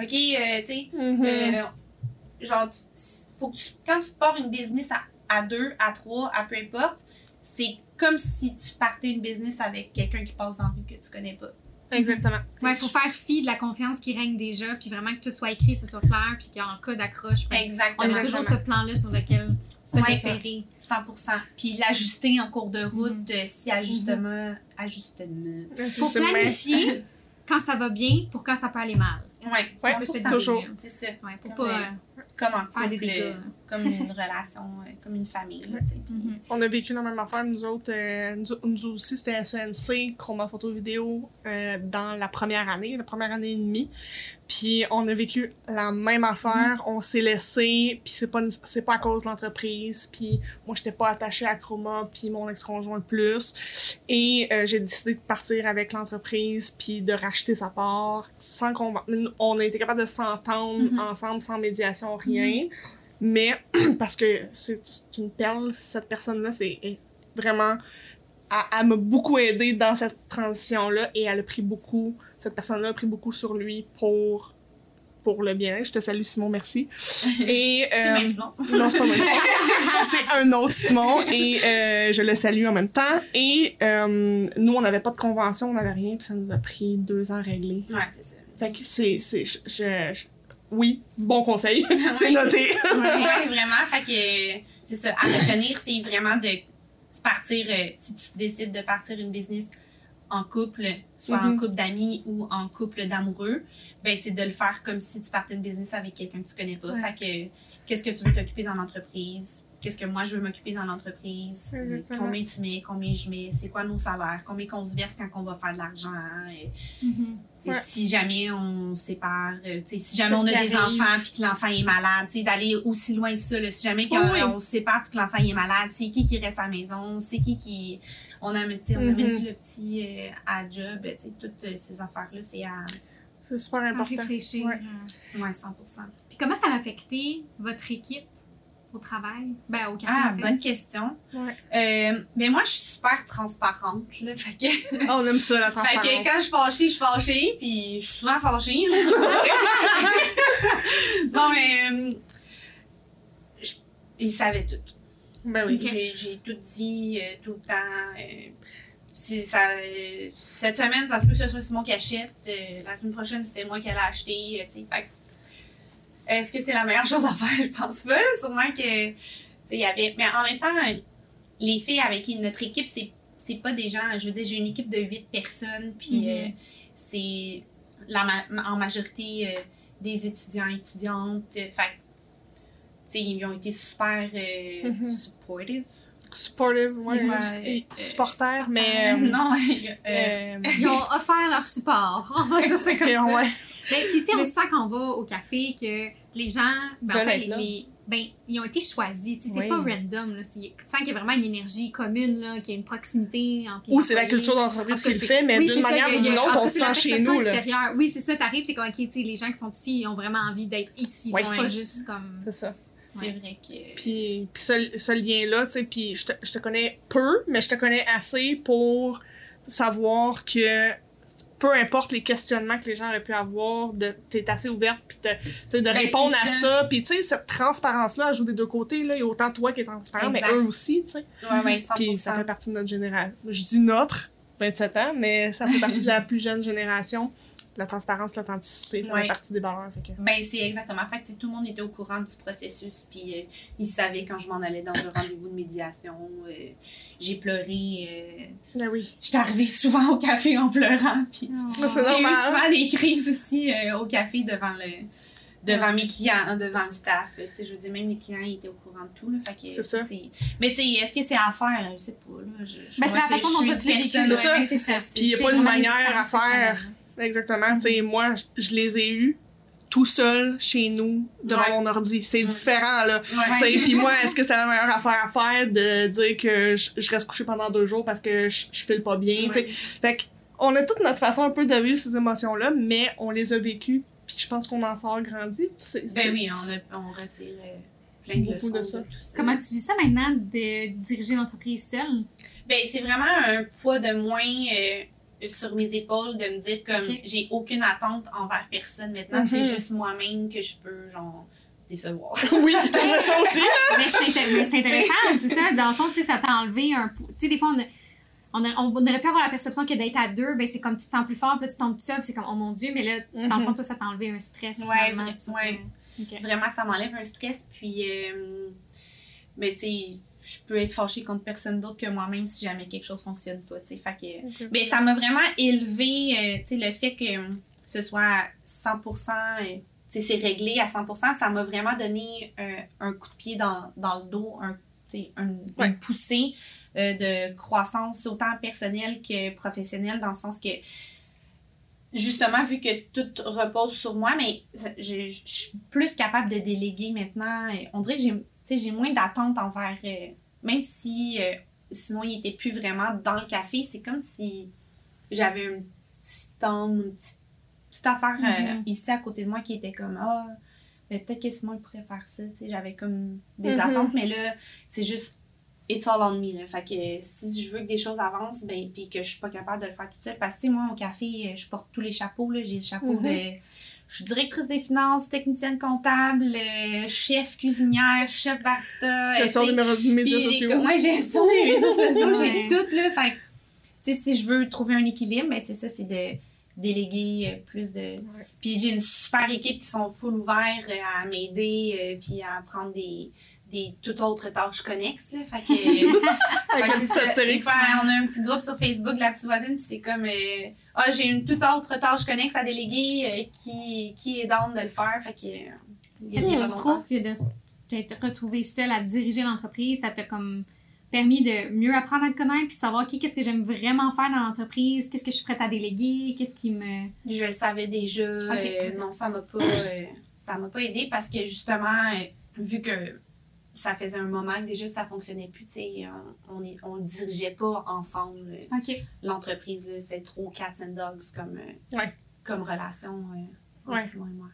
OK, euh, tu sais, Mhm. euh, genre, tu- faut que tu, quand tu pars une business à, à deux, à trois, à peu importe, c'est comme si tu partais une business avec quelqu'un qui passe dans la rue que tu connais pas. Exactement. Ouais, faut faire fi de la confiance qui règne déjà, puis vraiment que tout soit écrit, que ce soit clair, puis qu'en cas d'accroche, ben, on Exactement. a toujours ce plan-là sur lequel se Ouais. référer. 100%. Puis l'ajuster en cours de route, euh, si ajustement, ajustement. Faut C'est- planifier quand ça va bien pour quand ça peut aller mal. Ouais, Ouais, Ça peut se 100%. dérouler. toujours. C'est ça. Ouais, pour Comme, pas euh, euh, Comme un faire des couple, dégâts. euh, comme une relation, euh, comme une famille. Là, Mhm. On a vécu la même affaire, nous autres. euh, nous, nous aussi, c'était SENC, Chroma Photo Vidéo, euh, dans la première année, la première année et demie. Puis on a vécu la même affaire, on s'est laissé, puis c'est pas, c'est pas à cause de l'entreprise, puis moi j'étais pas attachée à Chroma, puis mon ex-conjoint plus. Et euh, j'ai décidé de partir avec l'entreprise, puis de racheter sa part, sans qu'on... On a été capable de s'entendre Mhm. ensemble, sans médiation, rien. Mais parce que c'est une perle, cette personne-là, c'est est vraiment. Elle, elle m'a beaucoup aidé dans cette transition-là et elle a pris beaucoup. Cette personne-là a pris beaucoup sur lui pour, pour le bien. Je te salue, Simon, merci. Et, C'est euh, même Simon. non, c'est pas moi. c'est un autre Simon et euh, je le salue en même temps. Et euh, nous, on n'avait pas de convention, on n'avait rien, puis ça nous a pris deux ans à régler. Ouais, c'est ça. Fait que c'est. c'est je, je- je- oui, bon conseil. c'est noté. ouais, vraiment. Fait que c'est ça. À retenir, c'est vraiment de se partir, euh, si tu décides de partir une business en couple, soit en Mhm. couple d'amis ou en couple d'amoureux, ben, c'est de le faire comme si tu partais de business avec quelqu'un que tu connais pas. Ouais. Fait que, qu'est-ce que tu veux t'occuper dans l'entreprise? Qu'est-ce que moi je veux m'occuper dans l'entreprise? Exactement. Combien tu mets? Combien je mets? C'est quoi nos salaires? Combien qu'on se verse quand on va faire de l'argent? Et, Mhm. Ouais. Si jamais on se sépare, euh, si jamais Qu'est-ce on a des arrive? enfants puis que l'enfant est malade, d'aller aussi loin que ça. là. si jamais qu'on- Oui, oui. on se sépare puis que l'enfant est malade, c'est qui qui reste à la maison? C'est qui qui... On a, on a Mhm. mis le petit euh, à job, toutes euh, ces affaires-là, c'est à C'est super À important. réfléchir. Ouais. euh. ouais, 100 Puis comment ça a affecté votre équipe? Au travail? Ben, au café, Ah, en fait. bonne question. Ouais. Euh, mais moi, je suis super transparente, là. Fait que, Ah, on aime ça, la fait transparence. que quand je suis fâchée, je suis fâchée, puis je suis souvent fâchée. non, mais. euh, je- ils savaient tout. Ben oui. J'ai, j'ai tout dit euh, tout le temps. euh, si ça, euh, cette semaine, ça se peut que ce soit Simon qui achète. euh, la semaine prochaine, c'était moi qui allais acheter. euh, tu sais. Fait que, est-ce que c'était la meilleure chose à faire? Je pense pas. Sûrement que. tu sais, il y avait. Mais en même temps, les filles avec qui notre équipe, c'est, c'est pas des gens. Je veux dire, j'ai une équipe de huit personnes. Puis Mhm. euh, c'est la ma- en majorité euh, des étudiants étudiantes. Fait que, tu sais, ils ont été super euh, Mhm. supportive. Supportive, ouais. C'est quoi, Et euh, supporter, mais. euh, non, euh, euh, Ils ont offert leur support. On va dire ça comme ok, ça. ouais. Ben, puis, tu sais, on Mais- sent qu'on va au café que les gens, ben, en fait, les, ben, ils ont été choisis. Tu sais, c'est Oui. pas random. Là. Tu sens qu'il y a vraiment une énergie commune, là, qu'il y a une proximité entre les Ou c'est la culture En d'entreprise qui le fait, mais oui, d'une manière ou d'une autre, on se sent chez nous. Là. Oui, c'est ça, t'arrives, c'est comme, OK, tu sais, les gens qui sont ici, ils ont vraiment envie d'être ici. Ouais. C'est pas juste comme... C'est ça. c'est Ouais. vrai que. Puis, puis ce, ce lien-là, tu sais, puis je te, je te connais peu, mais je te connais assez pour savoir que peu importe les questionnements que les gens auraient pu avoir, de- t'es assez ouverte, puis de Ben, répondre à ça. Puis, tu sais, cette transparence-là, elle joue des deux côtés. Là. Il y a autant toi qui es transparent, mais eux aussi, tu sais. Ouais, ouais, 100%. Puis ça fait partie de notre génération. Je dis notre, 27 ans, mais ça fait partie de la plus jeune génération. La transparence, l'authenticité, ça Ouais. fait partie des valeurs. Fait que... Ben, c'est exactement. Fait tu sais, tout le monde était au courant du processus, puis euh, ils savaient quand je m'en allais dans un rendez-vous de médiation. euh, j'ai pleuré. euh, Ben oui. J'étais arrivée souvent au café en pleurant, puis c'est j'ai eu souvent des crises aussi euh, au café devant le devant mes clients, devant le staff. Tu sais, je veux dire, même les clients, ils étaient au courant de tout. Là, fait que C'est ça. Mais tu sais, est-ce que c'est à faire? Je sais pas. Là, je, je- Ben, c'est la façon dont toi, tu l'as vécu. C'est ça. Puis il n'y a pas des manière à faire. Exactement. Tu sais, moi, je- les ai eus tout seul chez nous, devant Ouais. mon ordi. C'est Ouais. différent, là. Ouais. Tu sais, Puis moi, est-ce que c'est la meilleure affaire à faire de dire que je, je reste couché pendant deux jours parce que je, je file pas bien? tu sais? Ouais. Fait que on a toute notre façon un peu de vivre ces émotions-là, mais on les a vécues. Puis je pense qu'on en sort grandi. Ben oui, on, a, on retire euh, plein de leçons de de, ça. tout ça. Comment tu vis ça maintenant de diriger l'entreprise seule? Ben, c'est vraiment un poids de moins euh, sur mes épaules de me dire comme j'ai aucune attente envers personne maintenant. Mhm. C'est juste moi-même que je peux, genre, décevoir. oui, c'est ça aussi. mais c'est intéressant, c'est ça. Dans le fond, tu sais, ça t'a enlevé un. Tu sais, des fois, on, a- on, a- on aurait pu avoir la perception que d'être à deux, ben, c'est comme tu te sens plus fort, puis là, tu tombes tout seul, puis c'est comme, oh mon Dieu, mais là, dans le Mhm. fond, toi, ça t'a enlevé un stress. Ouais, finalement, vrai- ouais. Ok. Vraiment, ça m'enlève un stress. Puis, euh, mais tu sais, je peux être fâchée contre personne d'autre que moi-même si jamais quelque chose fonctionne pas. tu sais. Fait que. Mais ça m'a vraiment élevé, euh, tu sais, le fait que euh, ce soit 100%, euh, tu sais, c'est réglé à 100%, ça m'a vraiment donné un, un coup de pied dans, dans le dos, un, tu sais, un- Ouais. une poussée euh, de croissance autant personnelle que professionnelle, dans le sens que, justement, vu que tout repose sur moi, mais je, suis plus capable de déléguer maintenant. On dirait que j'ai, sais, j'ai moins d'attente envers, euh, même si euh, sinon il était plus vraiment dans le café, c'est comme si j'avais une petite une petite, petite affaire euh, Mhm. ici à côté de moi qui était comme ah mais peut-être que Simon il pourrait faire ça tu sais j'avais comme des Mhm. attentes mais là c'est juste it's all on me là fait que si je veux que des choses avancent ben puis que je suis pas capable de le faire toute seule parce que tu sais moi au café je porte tous les chapeaux là j'ai le chapeau Mhm. de je suis directrice des finances, technicienne comptable, euh, chef cuisinière, chef barista. euh, Gestion des mé- médias sociaux. comme- Ouais, gestion des réseaux sociaux, j'ai tout, là. Fait que, tu sais, si je veux trouver un équilibre, ben c'est ça, c'est de déléguer euh, plus de. Puis j'ai une super équipe qui sont full ouverts euh, à m'aider, euh, puis à prendre des, des toutes autres tâches connexes. Là. Fait que, fait ça. on a un petit groupe sur Facebook, la petite voisine, puis c'est comme euh, Ah, j'ai une toute autre tâche connexe à déléguer, euh, qui, qui est down de le faire. Fait que. Est-ce que tu trouves que de t'être retrouvée seule à diriger l'entreprise, ça t'a comme permis de mieux apprendre à te connaître puis de savoir ok, qu'est-ce que j'aime vraiment faire dans l'entreprise, qu'est-ce que je suis prête à déléguer, qu'est-ce qui me. Je le savais déjà. Euh, non, ça m'a pas, euh, ça m'a pas aidé parce que justement, vu que ça faisait un moment que déjà que ça fonctionnait plus, tu sais, on, est- on dirigeait pas ensemble. euh. L'entreprise, c'était trop cats and dogs comme, euh, Ouais. comme relation euh, Ouais. entre moi et moi.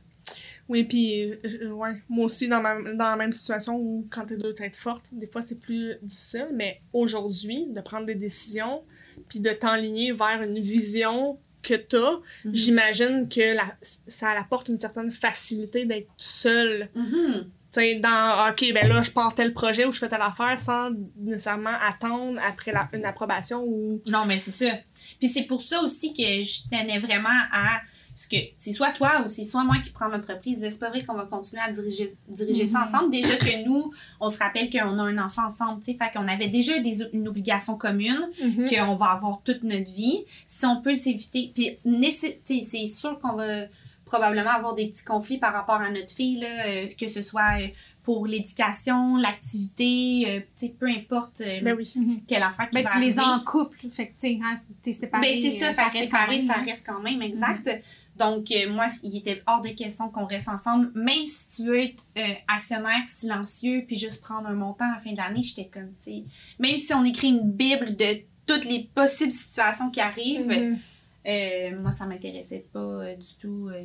Oui, puis euh, ouais, moi aussi, dans, ma, dans la même situation où quand t'es deux têtes fortes, des fois c'est plus difficile, mais aujourd'hui, de prendre des décisions, puis de t'enligner vers une vision que t'as, Mhm. j'imagine que la, ça apporte une certaine facilité d'être seule. Mhm. Tu sais, dans, OK, ben là, je pars tel projet ou je fais telle affaire sans nécessairement attendre après la- une approbation ou... Non, mais c'est ça. Puis c'est pour ça aussi que je tenais vraiment à ce que c'est soit toi ou c'est soit moi qui prends l'entreprise. C'est pas vrai qu'on va continuer à diriger, diriger ça ensemble. Déjà que nous, on se rappelle qu'on a un enfant ensemble, tu sais. Fait qu'on avait déjà des, une obligation commune, Mhm. qu'on va avoir toute notre vie. Si on peut s'éviter, puis c'est sûr qu'on va probablement avoir des petits conflits par rapport à notre fille, là, euh, que ce soit euh, pour l'éducation, l'activité, euh, peu importe Ben oui. quelle affaire qui Ben, va tu les as en couple, fait que tu hein, t'es séparé. Ben, c'est ça, que reste séparé, même, ça hein. reste quand même, exact. Donc, moi, il était hors de question qu'on reste ensemble. Même si tu veux être actionnaire silencieux puis juste prendre un montant à la fin de l'année, j'étais comme, tu sais, même si on écrit une bible de toutes les possibles situations qui arrivent, Mhm. euh, moi, ça m'intéressait pas euh, du tout euh,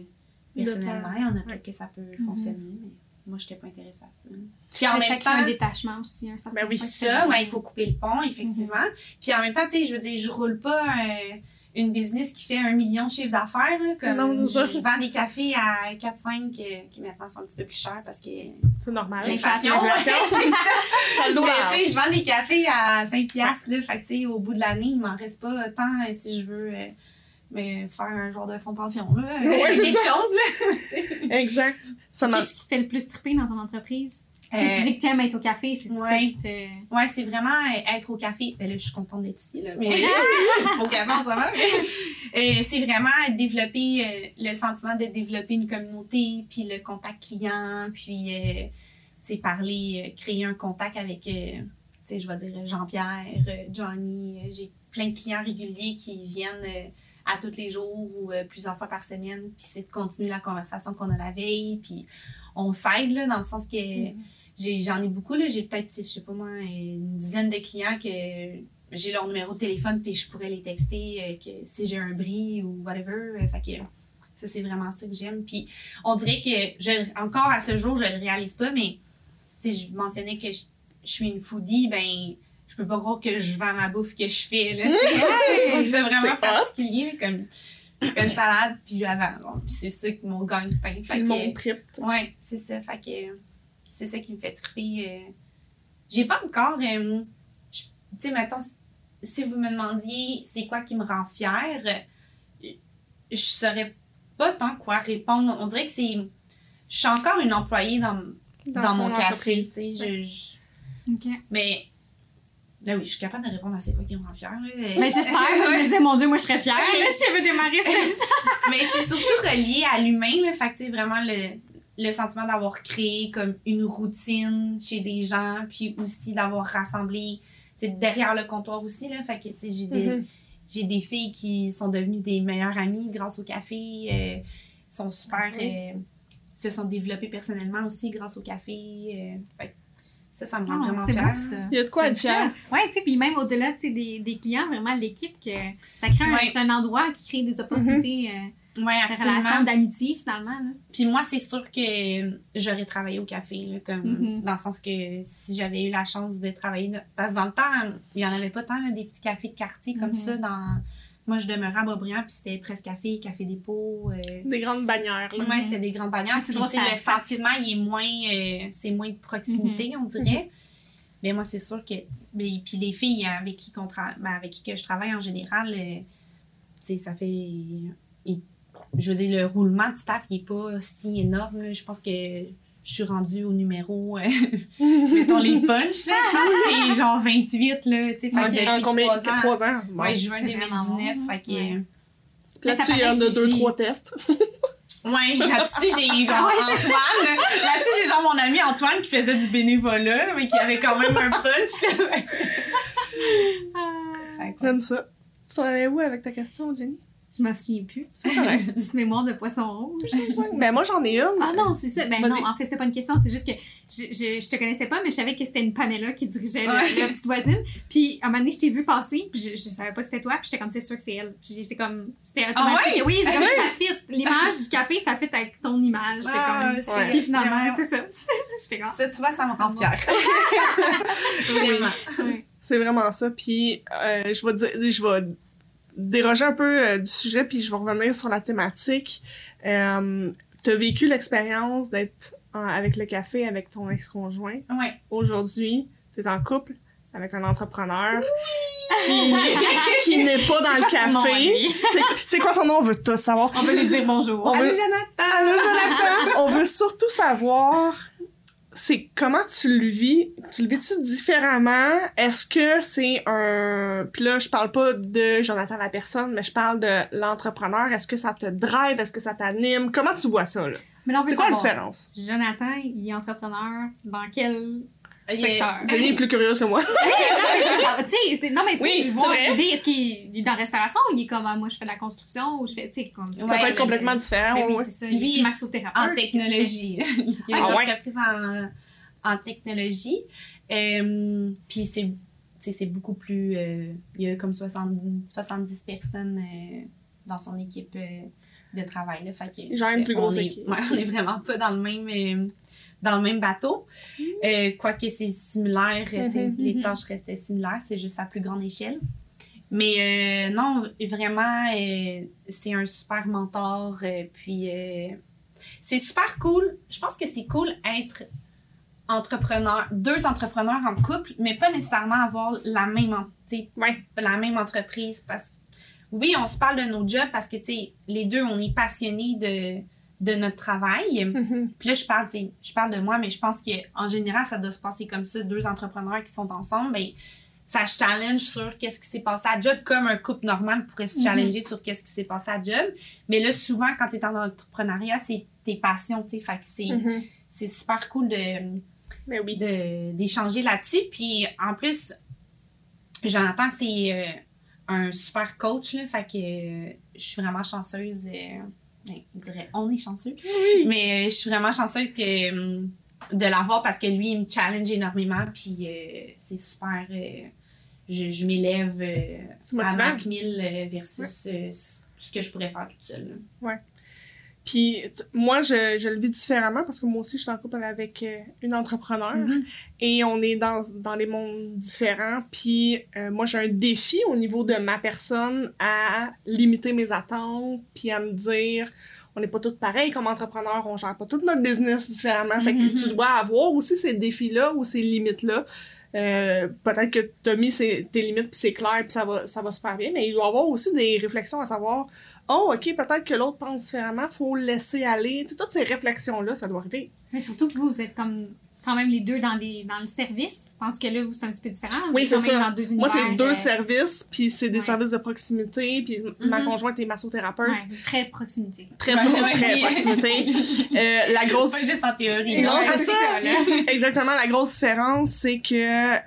personnellement. Il y en a peut-être que ça peut Mhm. fonctionner, mais moi, j'étais pas intéressée à ça. Puis en même crée un temps, détachement aussi, un certain Ben oui, ça, il faut couper le pont, effectivement. Puis en même temps, tu sais, je veux dire, je roule pas euh, une business qui fait un million de chiffre d'affaires. Comme Non, je, je vends des cafés à 4-5 euh, qui maintenant sont un petit peu plus chers parce que C'est normal. L'inflation. c'est ça. Ça le Mais, doit. je vends des cafés à 5 piastres, là. Fait que, tu sais, au bout de l'année, il m'en reste pas tant euh, si je veux euh, me faire un genre de fonds de pension, là. Ouais, quelque ça. chose, là. Exact. Qu'est-ce qui te fait le plus triper dans ton entreprise? Tu Euh, tu dis que tu aimes être au café, c'est ça ouais. qui te. Ouais, c'est vraiment être au café. Ben là, je suis contente d'être ici, là. Mais au café en ce moment. mais, euh, c'est vraiment développer euh, le sentiment de développer une communauté, puis le contact client, puis, euh, tu sais, parler, euh, créer un contact avec, euh, tu sais, je vais dire Jean-Pierre, euh, Johnny. J'ai plein de clients réguliers qui viennent euh, à tous les jours ou euh, plusieurs fois par semaine, puis c'est de continuer la conversation qu'on a la veille, puis on s'aide, là, dans le sens que j'ai j'en ai beaucoup là. J'ai peut-être je sais pas moi une dizaine de clients que j'ai leur numéro de téléphone puis je pourrais les texter euh, que si j'ai un bris ou whatever. Euh, fait que ça c'est vraiment ça que j'aime. Puis on dirait que je encore à ce jour je le réalise pas mais tu sais je mentionnais que je, je suis une foodie ben peux pas croire que je vends ma bouffe que je fais là sais. je trouve ça vraiment particulier comme une salade puis je la vends puis c'est ça qui mon gagne-pain que- monde trip. Ouais, c'est ça. Fait que c'est ça qui me fait triper. euh. J'ai pas encore. euh, Tu sais, mettons, si- vous me demandiez c'est quoi qui me rend fière, je saurais pas tant quoi répondre. On dirait que c'est. Je suis encore une employée dans, dans, mon café, tu sais. je-. Mais. Là, oui, je suis capable de répondre à c'est quoi qui me rend fière. Mais j'espère, je me disais, mon Dieu, moi je serais fière là, si j'avais démarré c'était ça. Mais c'est surtout relié à l'humain. Fait que, vraiment le, le sentiment d'avoir créé comme une routine chez des gens, puis aussi d'avoir rassemblé, derrière le comptoir aussi, là. Fait que, tu sais, j'ai des, j'ai des filles qui sont devenues des meilleures amies grâce au café, euh, sont super, Oui. euh, se sont développées personnellement aussi grâce au café. euh, fait ça, ça me rend Oh, vraiment fière. beau ça. Il y a de quoi être fier. ça. Ouais, tu sais, puis même au-delà tu sais, des, des clients, vraiment l'équipe, que ça crée un, Ouais. un endroit qui crée des opportunités, euh, Ouais, des relations absolument. d'amitié finalement. Là. Puis moi, c'est sûr que j'aurais travaillé au café, là, comme, Mhm. dans le sens que si j'avais eu la chance de travailler. là- Parce que dans le temps, il n'y en avait pas tant, là, des petits cafés de quartier comme Mhm. ça. Dans... Moi, je demeurais à Beaubriand, puis c'était Presse Café, Café Dépôt. Euh... Des grandes bannières. Là. Ouais, c'était des grandes bannières. C'est le sentiment, il est moins. euh, c'est moins de proximité, on dirait. Mais moi, c'est sûr que. mais- Puis les filles avec qui, tra- ben, avec qui que je travaille en général, euh, tu sais, ça fait. Je veux dire, le roulement de staff, il est pas si énorme. Je pense que je suis rendue au numéro, euh, mettons les punchs, là. Je pense que c'est genre 28, là, tu sais, fait que combien? trois ans. Trois ans? Bon. Ouais, juin vraiment 2019, bon. fait que... Ouais. Puis Là-dessus, il y en a deux, trois tests. Ouais, là-dessus, j'ai genre Antoine. Là-dessus, j'ai genre mon ami Antoine qui faisait du bénévolat, mais qui avait quand même un punch, là. Fait que- J'aime ça. Tu t'en allais où avec ta question, Jenny? Je m'en souviens plus. C'est correct. Petite mémoire de poisson rouge. Mais moi, j'en ai une. Ah non, c'est ça. Ben non, en fait, c'était pas une question. C'est juste que je, je, je te connaissais pas, mais je savais que c'était une Pamela qui dirigeait le- Ouais. la petite voisine. Puis, à un moment donné, je t'ai vu passer, puis je, je savais pas que c'était toi, puis j'étais comme, c'est sûr que c'est elle. C'est comme, c'était automatique. Ah ouais? Oui, c'est comme Ah ça fit. L'image du café, ça fit avec ton image. C'est Ah, comme... c'est Ouais. vrai. Puis finalement, c'est ça. J'étais comme... Ça, tu vois, ça me rend fière. Vraiment. Ouais. C'est vraiment ça. Puis, euh, je vais dire, je vais déroger un peu euh, du sujet, puis je vais revenir sur la thématique. Euh, tu as vécu l'expérience d'être avec le café avec ton ex-conjoint. Ouais. Aujourd'hui, tu es en couple avec un entrepreneur qui, qui n'est pas dans C'est le quoi son nom, café. C'est- quoi son nom? On veut tout savoir. On veut lui dire bonjour. On veut- Jonathan! Allô, Jonathan! On veut surtout savoir, c'est comment tu le vis. Tu le vis-tu différemment? Est-ce que c'est un... Puis là, je parle pas de Jonathan la personne, mais je parle de l'entrepreneur. Est-ce que ça te drive? Est-ce que ça t'anime? Comment tu vois ça, là? C'est quoi la différence? Jonathan, il est entrepreneur dans quel secteur? Jenny est plus curieuse que moi. non, mais tu sais, c'est- non, mais tu Oui, sais, c'est voir vrai. l'idée, est-ce qu'il est dans la restauration ou il est comme, ah, moi, je fais de la construction ou je fais, tu sais, comme ça Ouais, peut être complètement différent. Ben oui, c'est ça. Lui, Il est massothérapeute. en technologie. Il a Ah ouais? entreprise en, en technologie. Euh, Puis c'est tu sais, c'est beaucoup plus. euh, il y a comme 70, 70 personnes euh, dans son équipe euh, de travail. Là, fait que, une plus grosse on est- équipe. ouais, on est vraiment pas dans le même. Dans le même bateau. Euh, Quoique c'est similaire, Mhm, les mhm. tâches restaient similaires, c'est juste à plus grande échelle. Mais euh, non, vraiment, euh, c'est un super mentor. puis c'est super cool. Je pense que c'est cool être entrepreneur, deux entrepreneurs en couple, mais pas nécessairement avoir la même, Ouais. la même entreprise. Parce oui, on se parle de nos jobs parce que tu sais, les deux, on est passionnés de, de notre travail. Mhm. Puis là, je parle, je de moi, mais je pense qu'en général, ça doit se passer comme ça. Deux entrepreneurs qui sont ensemble, ben, ça se challenge sur qu'est-ce qui s'est passé à job, comme un couple normal pourrait se Mhm. challenger sur qu'est-ce qui s'est passé à job. Mais là, souvent, quand tu es en entrepreneuriat, c'est tes passions, tu sais. Fait que c'est, Mhm. c'est super cool de, Ben oui. de- d'échanger là-dessus. Puis en plus, Jonathan, c'est euh, un super coach, là. Fait que euh, je suis vraiment chanceuse. euh, je dirais, on est chanceux. Mais euh, je suis vraiment chanceuse que, hum, de l'avoir parce que lui, il me challenge énormément. Puis euh, c'est super. euh, je je m'élève à motivant. Mac 1000 euh, versus ce que je pourrais faire toute seule. là. Puis moi, je, je le vis différemment parce que moi aussi, je suis en couple avec euh, une entrepreneur Mhm. et on est dans, dans des mondes différents. Puis euh, moi, j'ai un défi au niveau de ma personne à limiter mes attentes puis à me dire on n'est pas tous pareils comme entrepreneurs, on gère pas tout notre business différemment. Fait que Mhm. tu dois avoir aussi ces défis-là ou ces limites-là. Euh, peut-être que tu as mis tes limites puis c'est clair puis ça va, ça va super bien, mais il doit y avoir aussi des réflexions à savoir oh, ok, peut-être que l'autre pense différemment, faut le laisser aller. Toutes ces réflexions-là, ça doit arriver. Mais surtout que vous êtes comme quand même les deux dans, les, dans le service, tandis que là, vous, c'est un petit peu différent. Oui, c'est ça. Dans deux Moi, c'est deux euh, services, puis c'est des ouais. services de proximité, puis ma Mhm. conjointe est massothérapeute. ouais, très proximité. Très, Ouais, très proximité. Euh, la grosse... Pas juste en théorie. Non, c'est ça. Exactement. La grosse différence, c'est que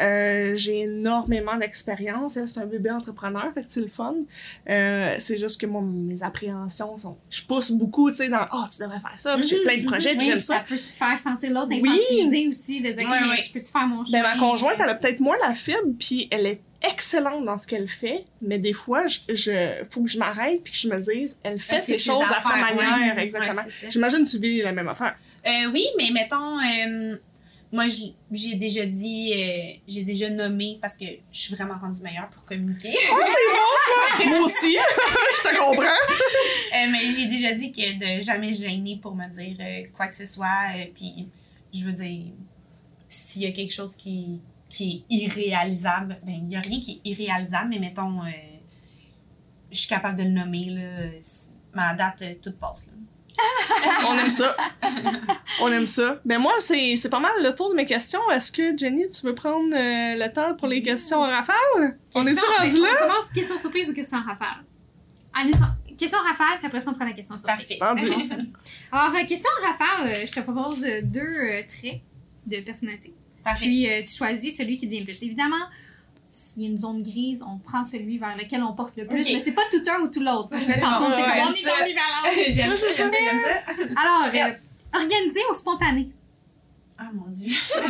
euh, j'ai énormément d'expérience. C'est un bébé entrepreneur, fait que c'est le fun. C'est juste que moi, mes appréhensions sont... Je pousse beaucoup, tu sais, dans « Ah, tu devrais faire ça », puis j'ai Mhm, plein de projets, puis j'aime ça. ça peut se faire sentir l'autre Oui. Aussi, de dire, Ouais, mais ouais. je peux-tu faire mon Ben, chemin? ma conjointe, elle a peut-être moins la fibre, puis elle est excellente dans ce qu'elle fait, mais des fois, je, je faut que je m'arrête puis que je me dise, elle fait C'est ses ses choses à sa manière, ouais. exactement. Ouais, c'est ça. J'imagine que tu vis la même affaire. Euh, oui, mais mettons, euh, moi, j'ai déjà dit, euh, j'ai déjà nommé parce que je suis vraiment rendue meilleure pour communiquer. Moi aussi, je te comprends. Euh, mais j'ai déjà dit que de jamais gêner pour me dire euh, quoi que ce soit. euh, Puis, je veux dire, s'il y a quelque chose qui, qui est irréalisable, ben, il n'y a rien qui est irréalisable, mais mettons, euh, je suis capable de le nommer, là. Mais à date, euh, tout passe. Là. On aime ça. On aime ça. Ben moi, c'est c'est pas mal le tour de mes questions. Est-ce que, Jenny, tu veux prendre euh, le temps pour les questions en rafale? On est-tu Question- rendu ben, là? On commence question surprise ou question rafale? Allez, question rafale, puis après ça, on prend la question surprise. Parfait. Alors, euh, question rafale, euh, je te propose euh, deux traits de personnalité. Parfait. Puis, tu choisis celui qui devient plus. Évidemment, s'il y a une zone grise, on prend celui vers lequel on porte le plus. Ok. Mais c'est pas tout un ou tout l'autre. C'est tantôt, bon, ouais, j'aime on est ça. j'aime ça, j'aime ça. Alors, euh, organisé ou spontané? Ah mon dieu. ça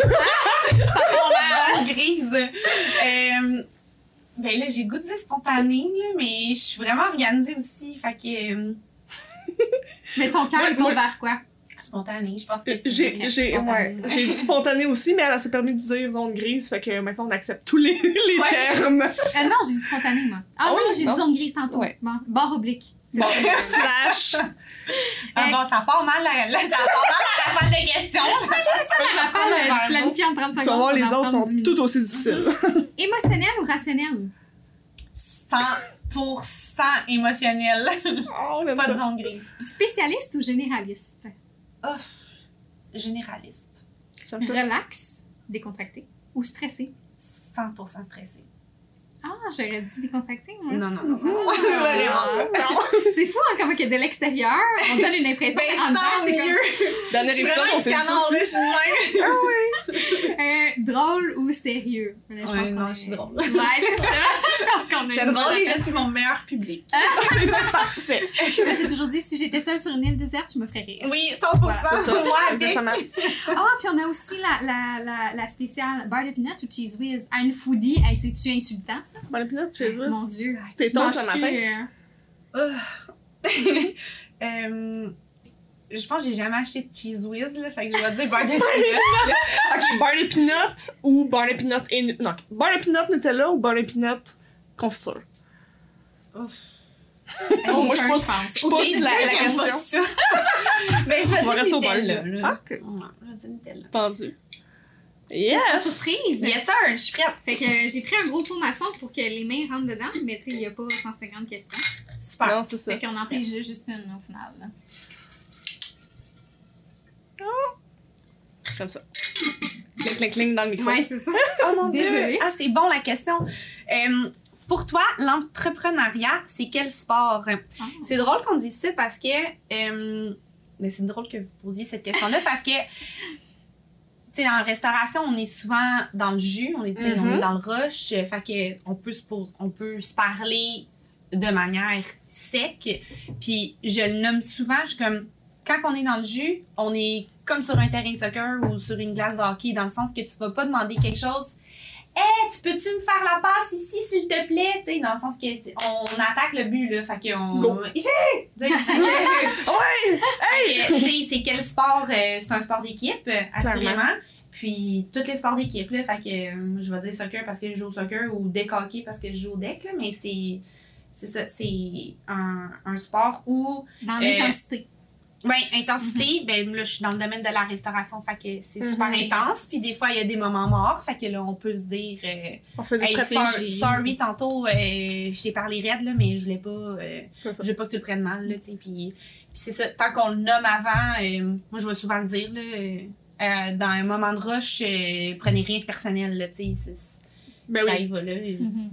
en grise. Euh, ben là, j'ai goût de dire spontané, là, mais je suis vraiment organisée aussi. Fait que. euh, Mais ton cœur, il ouais. vers quoi? spontané, je pense que tu J'ai j'ai- spontané. ouais, j'ai dit spontané aussi, mais elle s'est permis de dire zone grise, fait que maintenant on accepte tous les, les Ouais. termes. Euh, non, j'ai dit spontané, moi. Ah Ah non, oui? j'ai dit zone grise tantôt. Ouais. Bon, barre oblique. C'est Bon, slash. Ah bon, ça part mal la, la- ça part mal la rafale de questions. La rafale, planifiée en 30 secondes. Tu vas voir, on les autres sont 10 minutes. tout aussi difficiles. Émotionnel ou rationnel? 100% émotionnel. Oh, on aime Pas de ça. zone grise. Spécialiste ou généraliste? Ouf. Généraliste. Ça. Relax, décontracté ou stressé? 100% stressé. Ah, j'aurais dit décontracté, moi. Non, non, non. non. Ah. Vraiment pas. C'est fou, hein, comment que de l'extérieur, on donne une impression Ben, en tant c'est comme, mieux. Dernier Je suis épisode, vraiment on s'est dit suis de même. euh, drôle ou sérieux? Là, je Ouais, pense non, qu'on je suis est- drôle. Ouais, c'est ça. Je pense qu'on a J'aime drôle et je suis mon meilleur public. Parfait. Moi, j'ai toujours dit, si j'étais seule sur une île déserte, je me ferais rire. Oui, 100%. C'est ça. Ouais, Exactement. Ah, puis on a aussi la, la, la, la spéciale Bar de Peanut ou Cheese Whiz. À une foodie, hey, c'est-tu insultant, ça? Bon, le peanut chez eux. Mon Dieu. C'était le manges-tu, matin? euh, Euh, je pense que j'ai jamais acheté de Cheese Whiz, là, fait que je vais dire Bar de Peanut. Ok, bar de peanut ou bar de peanut et. Non, bar de peanut Nutella ou bar de peanut confiture? Ouf. Oh, moi, je pense- je pense c'est la- la question. Mais je On va vais dire Nutella. là. Ah, ok. Ouais, je vais dire Nutella. Entendu. Yes! surprise? Yes, sir, je suis prête. Fait que euh, j'ai pris un gros pot maçon pour que les mains rentrent dedans, mais tu sais, il n'y a pas 150 questions. Super. Non, c'est ça. Fait qu'on en pige juste une au final. là. Comme ça. Cling, cling, cling dans le micro. Ouais, c'est ça. Oh mon dieu. Désolée. Ah, c'est bon la question. Euh, pour toi, l'entrepreneuriat, c'est quel sport? Ah. C'est drôle qu'on dise ça parce que. euh, mais c'est drôle que vous posiez cette question-là parce que. Tu sais, en restauration, on est souvent dans le jus, on est, on est dans le rush, fait que on peut se pose, on peut se parler de manière sec. Puis je le nomme souvent, je suis comme quand on est dans le jus, on est comme sur un terrain de soccer ou sur une glace de hockey, dans le sens que tu vas pas demander quelque chose. Hey, tu peux-tu me faire la passe ici, s'il te plaît? Tu sais, dans le sens que on attaque le but, là. Fait qu'on. Ici! Tu sais, c'est quel sport? euh, c'est un sport d'équipe, euh, assurément. Puis, tous les sports d'équipe, là. Fait que, euh, je vais dire soccer parce que je joue au soccer ou deck hockey parce que je joue au deck, là. Mais c'est. C'est ça, c'est un, un sport où Dans Euh, l'intensité. Ouais, intensité, ben là, je suis dans le domaine de la restauration, fait que c'est super Mhm. intense. Puis des fois, il y a des moments morts, fait que là, on peut se dire, euh, On se fait des hey, sor- stratégies. sorry, tantôt, euh, je t'ai parlé raide, là, mais je voulais pas, euh, je veux pas que tu le prennes mal, là, tu sais. Puis, puis c'est ça, tant qu'on le nomme avant, euh, moi, je vais souvent le dire, là, dans un moment de rush, prenez rien de personnel, là, tu sais, Ben ça oui. y va, là. Mhm.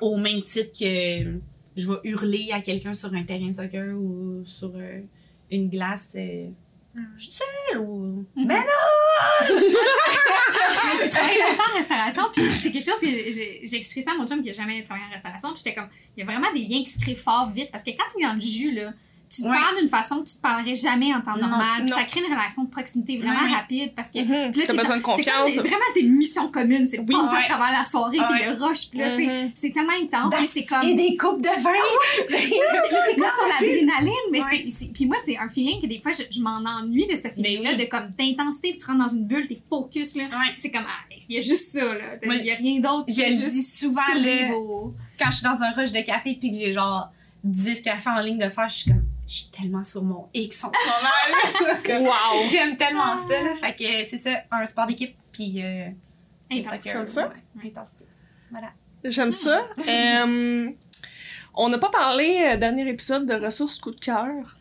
Au même titre que je vais hurler à quelqu'un sur un terrain de soccer ou sur euh, une glace. euh, je suis seule ou. Mhm. Mais non! J'ai travaillé longtemps en restauration, puis c'est quelque chose que j'ai j'ai expliqué ça à mon chum qui a jamais travaillé en restauration, puis j'étais comme, il y a vraiment des liens qui se créent fort vite, parce que quand tu es dans le jus, là, tu te Ouais. parles d'une façon que tu te parlerais jamais en temps Non, normal, non. ça crée une relation de proximité vraiment Ouais, ouais. rapide, parce que Mhm. Puis là, T'as besoin de t'es confiance. vraiment, t'es une mission commune. C'est Oui. passer Ouais. à travers la soirée, puis Ouais. le rush, puis là, Mhm. c'est tellement intense. c'est comme. Des coupes de vin! T'es comme sur l'adrénaline, mais Ouais. c'est- c'est. Puis moi, c'est un feeling que des fois, je, je m'en ennuie de ce feeling-là, Ben oui. de comme d'intensité, puis tu rentres dans une bulle, t'es focus, là. Ouais. C'est comme, ah, il y a juste ça, là. Moi, Il y a rien d'autre. je dis souvent, là. Quand je suis dans un rush de café puis que j'ai genre 10 cafés en ligne de faire, je suis comme. Je suis tellement sur mon X en ce moment. Wow! J'aime tellement ça, là. Fait que c'est ça, un sport d'équipe, puis. Euh, Comme ça? ouais, intensité. Voilà. J'aime ça. Euh, On n'a pas parlé, euh, dernier épisode, de ressources coup de cœur.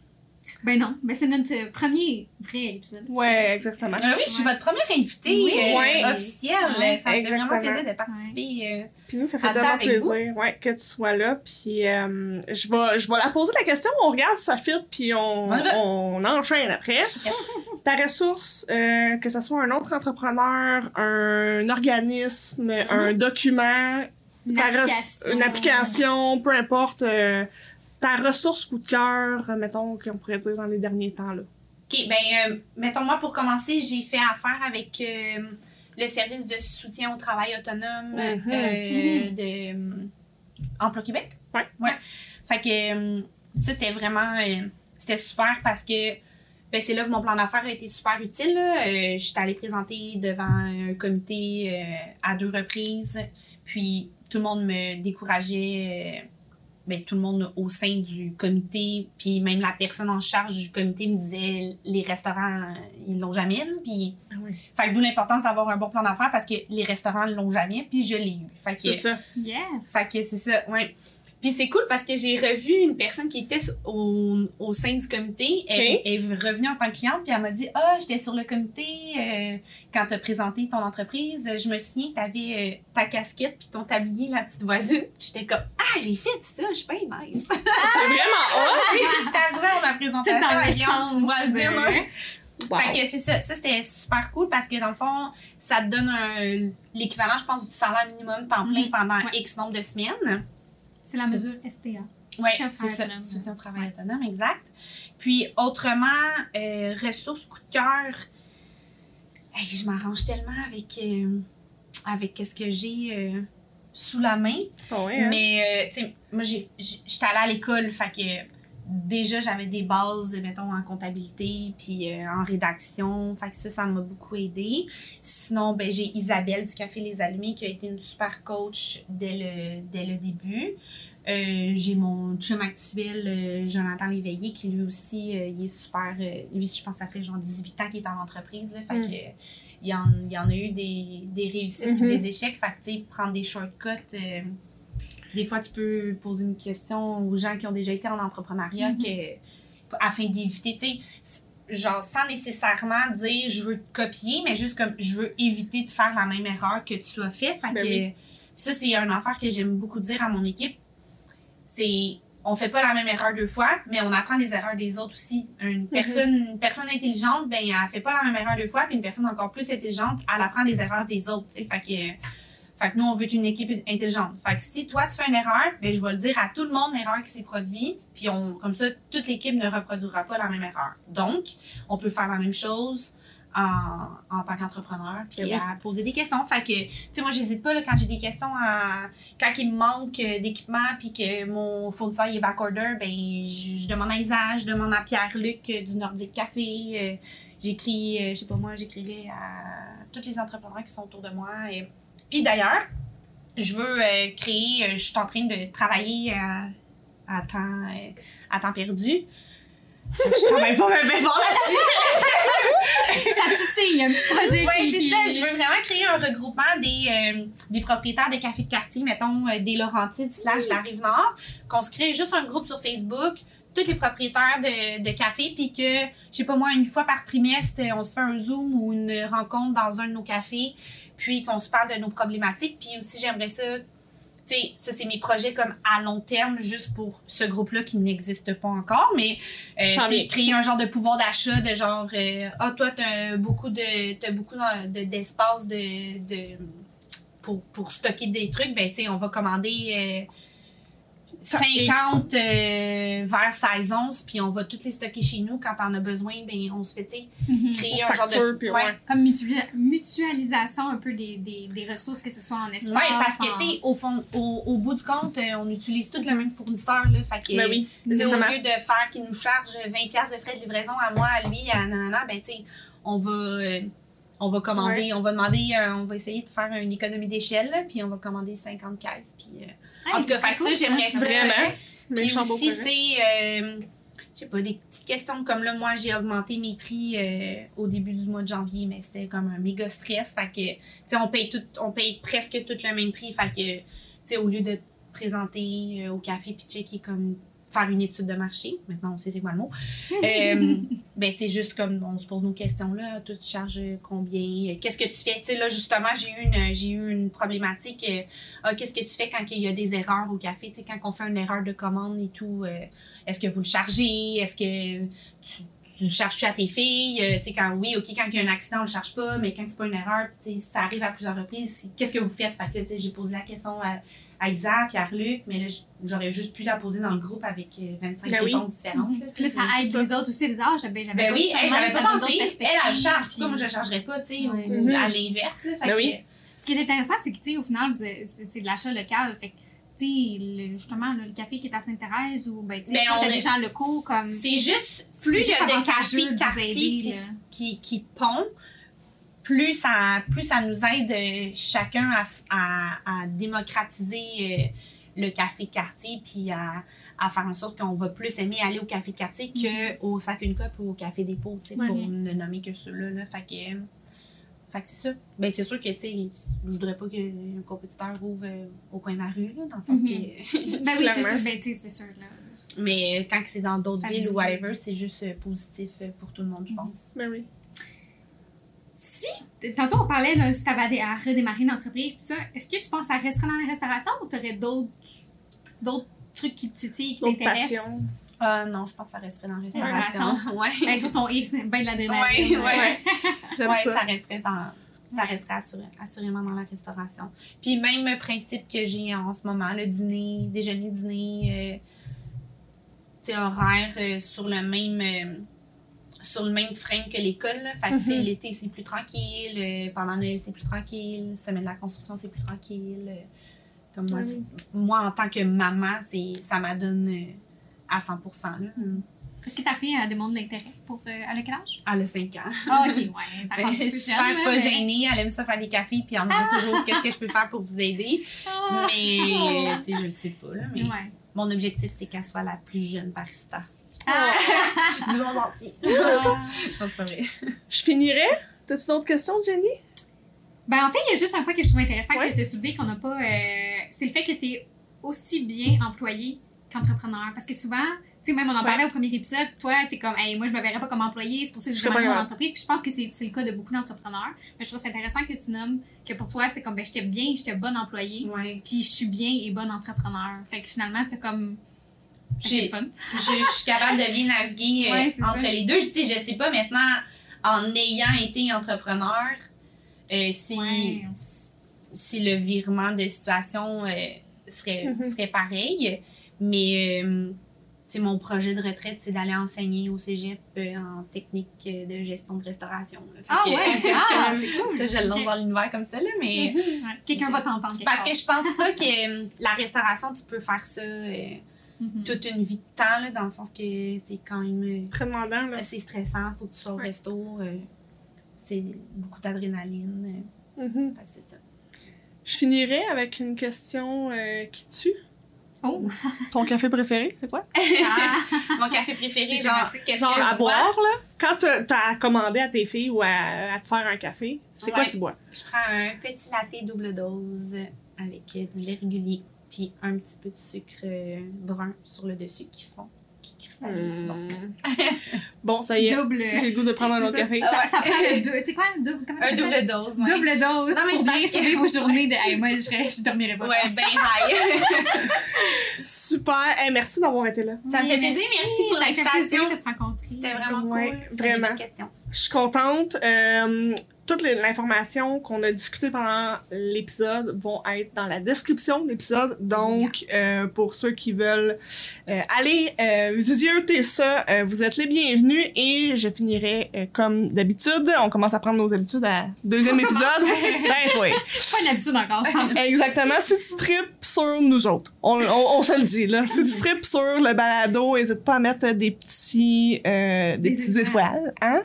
Ben non, mais c'est notre euh, premier vrai épisode. Ouais, exactement. Ah oui, je suis Ouais. votre première invitée Oui. euh, Ouais. officielle. Ouais, ça me fait vraiment plaisir de participer. euh, Puis nous, ça fait tellement plaisir ouais, que tu sois là. Puis euh, je, vais, je vais la poser la question, on regarde si ça fit, puis on, On enchaîne après. Ta ressource, euh, que ce soit un autre entrepreneur, un organisme, un document, Une application. une application, peu importe, euh, ta ressource coup de cœur, mettons, qu'on pourrait dire dans les derniers temps. Là. OK, ben, euh, mettons, moi, pour commencer, j'ai fait affaire avec euh, le service de soutien au travail autonome Mhm. euh, de euh, Emploi Québec. Ouais. Ouais. Fait que ça, c'était vraiment... c'était super parce que ben, c'est là que mon plan d'affaires a été super utile. Euh, J'étais allée présenter devant un comité à deux reprises. Puis tout le monde me décourageait. Ben, tout le monde au sein du comité, puis même la personne en charge du comité me disait les restaurants, euh, ils l'ont jamais. Puis, oui. fait que d'où l'importance d'avoir un bon plan d'affaires parce que les restaurants l'ont jamais, puis je l'ai eu. Fait que, C'est ça. Yes. fait que c'est ça, ouais. Puis c'est cool parce que j'ai revu une personne qui était au, au sein du comité. Elle, Ok. elle est revenue en tant que cliente, puis elle m'a dit Ah, j'étais sur le comité euh, quand tu as présenté ton entreprise. Je me souviens, tu avais ta casquette puis ton tablier, la petite voisine. Puis j'étais comme Ah, j'ai fait ça, je suis bien nice. C'est vraiment hot. j'étais arrivée à ma présentation dans Lyon, sens, voisine. euh. Wow. Fait que c'est ça, ça c'était super cool parce que dans le fond, ça te donne l'équivalent, je pense, du salaire minimum temps plein Mhm. pendant Ouais. X nombre de semaines. C'est la mesure STA. Oui, Soutien au c'est travail ça. autonome. Soutien au travail autonome, exact. Puis, autrement, euh, ressources coup de cœur. Hey, je m'arrange tellement avec, euh, avec ce que j'ai euh, sous la main. Ah ouais, hein? Mais, euh, tu sais, moi, j'étais allée à l'école, fait que déjà, j'avais des bases, mettons, en comptabilité, puis euh, en rédaction. Fait que ça, ça m'a beaucoup aidé. Sinon, ben, j'ai Isabelle du Café Les Allumés qui a été une super coach dès le, dès le début. Euh, j'ai mon chum actuel, euh, Jonathan Léveillé, qui lui aussi, il est super. lui, je pense que ça fait genre 18 ans qu'il est en entreprise. Là, fait Mm. que, il, y en, il y en a eu des, des réussites puis des échecs. Fait que, tu sais, prendre des shortcuts. Des fois, tu peux poser une question aux gens qui ont déjà été en entrepreneuriat Mhm. que, afin d'éviter, tu sais, genre sans nécessairement dire je veux te copier, mais juste comme je veux éviter de faire la même erreur que tu as fait. Fait Ben que oui. ça, c'est un affaire que j'aime beaucoup dire à mon équipe. C'est on fait pas la même erreur deux fois, mais on apprend des erreurs des autres aussi. Mhm. Une personne, une personne intelligente, ben elle fait pas la même erreur deux fois, puis une personne encore plus intelligente, elle apprend des erreurs des autres. tu sais. Fait que fait que nous, on veut une équipe intelligente. Fait que si toi, tu fais une erreur, ben, je vais le dire à tout le monde l'erreur qui s'est produite. Puis on, comme ça, toute l'équipe ne reproduira pas la même erreur. Donc, on peut faire la même chose en, en tant qu'entrepreneur, puis Ben oui. à poser des questions. Fait que, tu sais, moi, j'hésite pas là, quand j'ai des questions à. Quand il me manque euh, d'équipement, puis que mon fournisseur il est backorder, ben, je, je demande à Isa, je demande à Pierre-Luc euh, du Nordic Café. euh, j'écris, euh, je sais pas moi, j'écrirai à tous les entrepreneurs qui sont autour de moi. Et, puis d'ailleurs, je veux euh, créer, euh, je suis en train de travailler à, à temps, euh, à temps perdu. je travaille pas bien fort là-dessus. Ça titille, un petit projet Oui, c'est ça. Je veux vraiment créer un regroupement des, euh, des propriétaires de cafés de quartier, mettons euh, des Laurentides slash la Rive-Nord, qu'on se crée juste un groupe sur Facebook, tous les propriétaires de, de cafés, puis que, je sais pas moi, une fois par trimestre, on se fait un Zoom ou une rencontre dans un de nos cafés, puis qu'on se parle de nos problématiques. Puis aussi, j'aimerais ça tu sais, ça, c'est mes projets comme à long terme, juste pour ce groupe-là qui n'existe pas encore, mais euh, créer un genre de pouvoir d'achat, de genre, euh, ah, toi, t'as beaucoup de, t'as beaucoup de- de- d'espace de, de, pour, pour stocker des trucs, ben, tu sais, on va commander euh, 50 euh, vers 16 onces, puis on va toutes les stocker chez nous. Quand on a besoin, ben, on se fait, Mhm. créer On un genre de. puis ouais. ouais. Comme mutua- mutualisation un peu des, des, des ressources, que ce soit en espace. Oui, parce que, en- tu sais, au, fond, au, au bout du compte, euh, on utilise tous le même fournisseur, là. Fait que, Ben oui, au lieu de faire qu'il nous charge 20$ piastres de frais de livraison à moi, à lui, à nanana, ben, tu sais, on va. euh, on va commander, on va demander, euh, on va essayer de faire une économie d'échelle, puis on va commander 50 caisses. Puis, euh, en tout cas, fait cool, ça, j'aimerais ça. Vraiment. Puis Méchant beau aussi, tu sais, euh, je sais pas, des petites questions comme là, moi, j'ai augmenté mes prix euh, au début du mois de janvier, mais c'était comme un méga stress. Fait que, tu sais, on paye tout, on paye presque tout le même prix. Fait que, tu sais, au lieu de présenter euh, au café puis checker comme faire une étude de marché. Maintenant, on sait c'est quoi le mot. Euh, ben, tu sais, juste comme on se pose nos questions là, toi, tu charges combien? Euh, Qu'est-ce que tu fais? Tu sais, là, justement, j'ai eu une, j'ai eu une problématique. euh, ah, qu'est-ce que tu fais quand il y a des erreurs au café? Tu sais, quand on fait une erreur de commande et tout, euh, est-ce que vous le chargez? Est-ce que tu, tu le charges-tu à tes filles? Euh, tu sais, quand oui, OK, quand il y a un accident, on le charge pas, mais quand c'est pas une erreur, tu sais, ça arrive à plusieurs reprises. Qu'est-ce que vous faites? Fait que là, tu sais, j'ai posé la question à, à Isa puis à Luc, mais là, j'aurais juste pu la poser dans le groupe avec euh, 25 Ben oui. réponses différentes. là, Puis là, ça aide les autres aussi. dire, Ah, j'avais j'avais Ben pas oui, hey, j'avais pas pensé. Elle, elle charge. puis- moi, je le chargerais pas, tu sais, Ouais. Mhm. à l'inverse, là. Fait Ben que, oui. Ce qui est intéressant, c'est que, tu sais, au final, c'est de l'achat local. Fait que, le- justement, là, le café qui est à Sainte-Thérèse ou, ben, tu sais, Ben, quand on t'as est- des gens locaux comme. C'est juste, plus il y a de cafés de aider, qui, qui, qui pondent, plus ça, plus ça nous aide euh, chacun à, à, à démocratiser euh, le café de quartier, puis à, à faire en sorte qu'on va plus aimer aller au café de quartier qu'au sac une cup ou au café dépôt, tu sais, Ouais. pour ne nommer que ceux-là. Là. Fait que, fait que c'est ça. Ben, c'est sûr que, tu sais, je voudrais pas qu'un compétiteur ouvre euh, au coin de ma rue, là, dans le sens Mhm. que... Ben oui, c'est sûr. Ben, tu sais, c'est sûr. Là. Mais euh, quand que c'est dans d'autres villes ou whatever, c'est juste euh, positif pour tout le monde, je pense. Ben oui. Si, tantôt on parlait là, si tu avais à redémarrer une entreprise, pis ça, est-ce que tu penses à rester dans la restauration ou tu aurais d'autres d'autres trucs qui te titillent, qui t'intéressent? Euh, non, je pense que ça resterait dans la restauration. Ouais. Ben, sur ton X, ben de l'adrénaline. Ouais, ouais. Ouais, ça. ça resterait dans. Ça resterait assur- assurément dans la restauration. Puis même le principe que j'ai en ce moment, le dîner, déjeuner, dîner, euh, horaire euh, sur le même euh, sur le même frame que l'école. Fait que, Mhm. l'été, c'est plus tranquille. euh, pendant Noël, c'est plus tranquille. Semaine de la construction, c'est plus tranquille. euh, comme moi, moi, en tant que maman, c'est ça m'adonne euh, à 100 là. Est-ce que ta fille a démontré de l'intérêt pour. Euh, elle a quel âge? Elle a 5 ans. Ah, ok, ouais. T'as Ben, peu super jeune, pas mais- gênée, elle aime ça faire des cafés, puis elle me demande toujours qu'est-ce que je peux faire pour vous aider. Ah. Mais, tu sais, je le sais pas, là. Mais Ouais. mon objectif, c'est qu'elle soit la plus jeune barista Ah. du monde entier. Ah. Non, pas vrai. Je finirais. T'as-tu d'autres questions, Jenny? Ben, en fait, il y a juste un point que je trouve intéressant Ouais. que tu as soulevé qu'on n'a pas. euh, c'est le fait que tu es aussi bien employé qu'entrepreneur. Parce que souvent, tu sais, même on en parlait au premier épisode, toi, tu es comme, hey, moi, je me verrais pas comme employé, c'est pour ça que je pas mon entreprise. Puis je pense que c'est c'est le cas de beaucoup d'entrepreneurs. Mais je trouve ça intéressant que tu nommes que pour toi, c'est comme, ben, j'étais bien, j'étais bonne employée, Ouais. puis je suis bien et bonne entrepreneur. Fait que finalement, tu as comme. C'est J'ai- fun. Je, suis capable de bien naviguer euh, Ouais, c'est entre ça. les deux. Je, tu sais, je sais pas maintenant, en ayant été entrepreneur, euh, si, Ouais. si le virement de situation euh, serait, Mhm. serait pareil. Mais euh, mon projet de retraite, c'est d'aller enseigner au cégep euh, en technique euh, de gestion de restauration. Ah que- ouais, ah, c'est cool. Ça, je le lance dans l'univers comme ça, là, mais. Ouais. Quelqu'un va t'entendre. Parce part. que je pense pas que euh, la restauration, tu peux faire ça euh, Mhm. toute une vie de temps, là, dans le sens que c'est quand même. Très demandant, là. c'est stressant, faut que tu sois au Ouais. resto. euh, c'est beaucoup d'adrénaline. euh, Mhm. c'est ça. Je finirais avec une question euh, qui tue. Oh! Ton café préféré, c'est quoi? Ah. Mon café préféré, genre, Genre que à bois? boire, là? Quand t'as- commandé à tes filles ou à, à te faire un café, c'est quoi Ouais. tu bois? Je prends un petit latte double dose avec du lait régulier, puis un petit peu de sucre brun sur le dessus qui fond, qui cristallise. Bon. Hmm. Bon, ça y est. Double. J'ai le goût de prendre un autre C'est ça, café. Ça, ça prend le deux. C'est quoi? Double, comment Un ça? double dose, ouais. Double dose Non, mais pour c'est bien sauver vos journées de hey, moi je, serais- je dormirais pas. Ouais, ben high. Super. Hey, merci d'avoir été là. Ça me fait plaisir, merci pour l'invitation. de te rencontrer. C'était vraiment Ouais, cool. Vraiment. bonnes questions. Je suis contente. Euh, toute l'information qu'on a discutée pendant l'épisode vont être dans la description de l'épisode. Donc, euh, pour ceux qui veulent euh, aller euh, visioter ça, euh, vous êtes les bienvenus. Et je finirai euh, comme d'habitude. On commence à prendre nos habitudes à deuxième épisode. ben, oui. Pas une habitude encore. Exactement. Si tu tripes sur nous autres, on, on, on se le dit, là. Si tu tripes sur le balado, n'hésite pas à mettre des petits, euh, des, Des petits étoiles. étoiles, hein.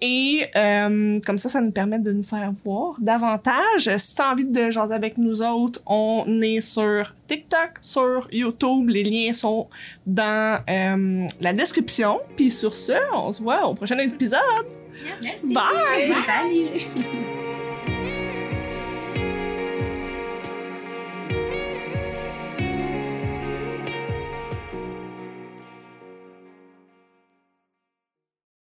Et euh, comme ça, ça nous permet de nous faire voir davantage. Si tu as envie de jaser avec nous autres, on est sur TikTok, sur YouTube. Les liens sont dans euh, la description. Puis sur ce, on se voit au prochain épisode. Merci. Bye! Salut!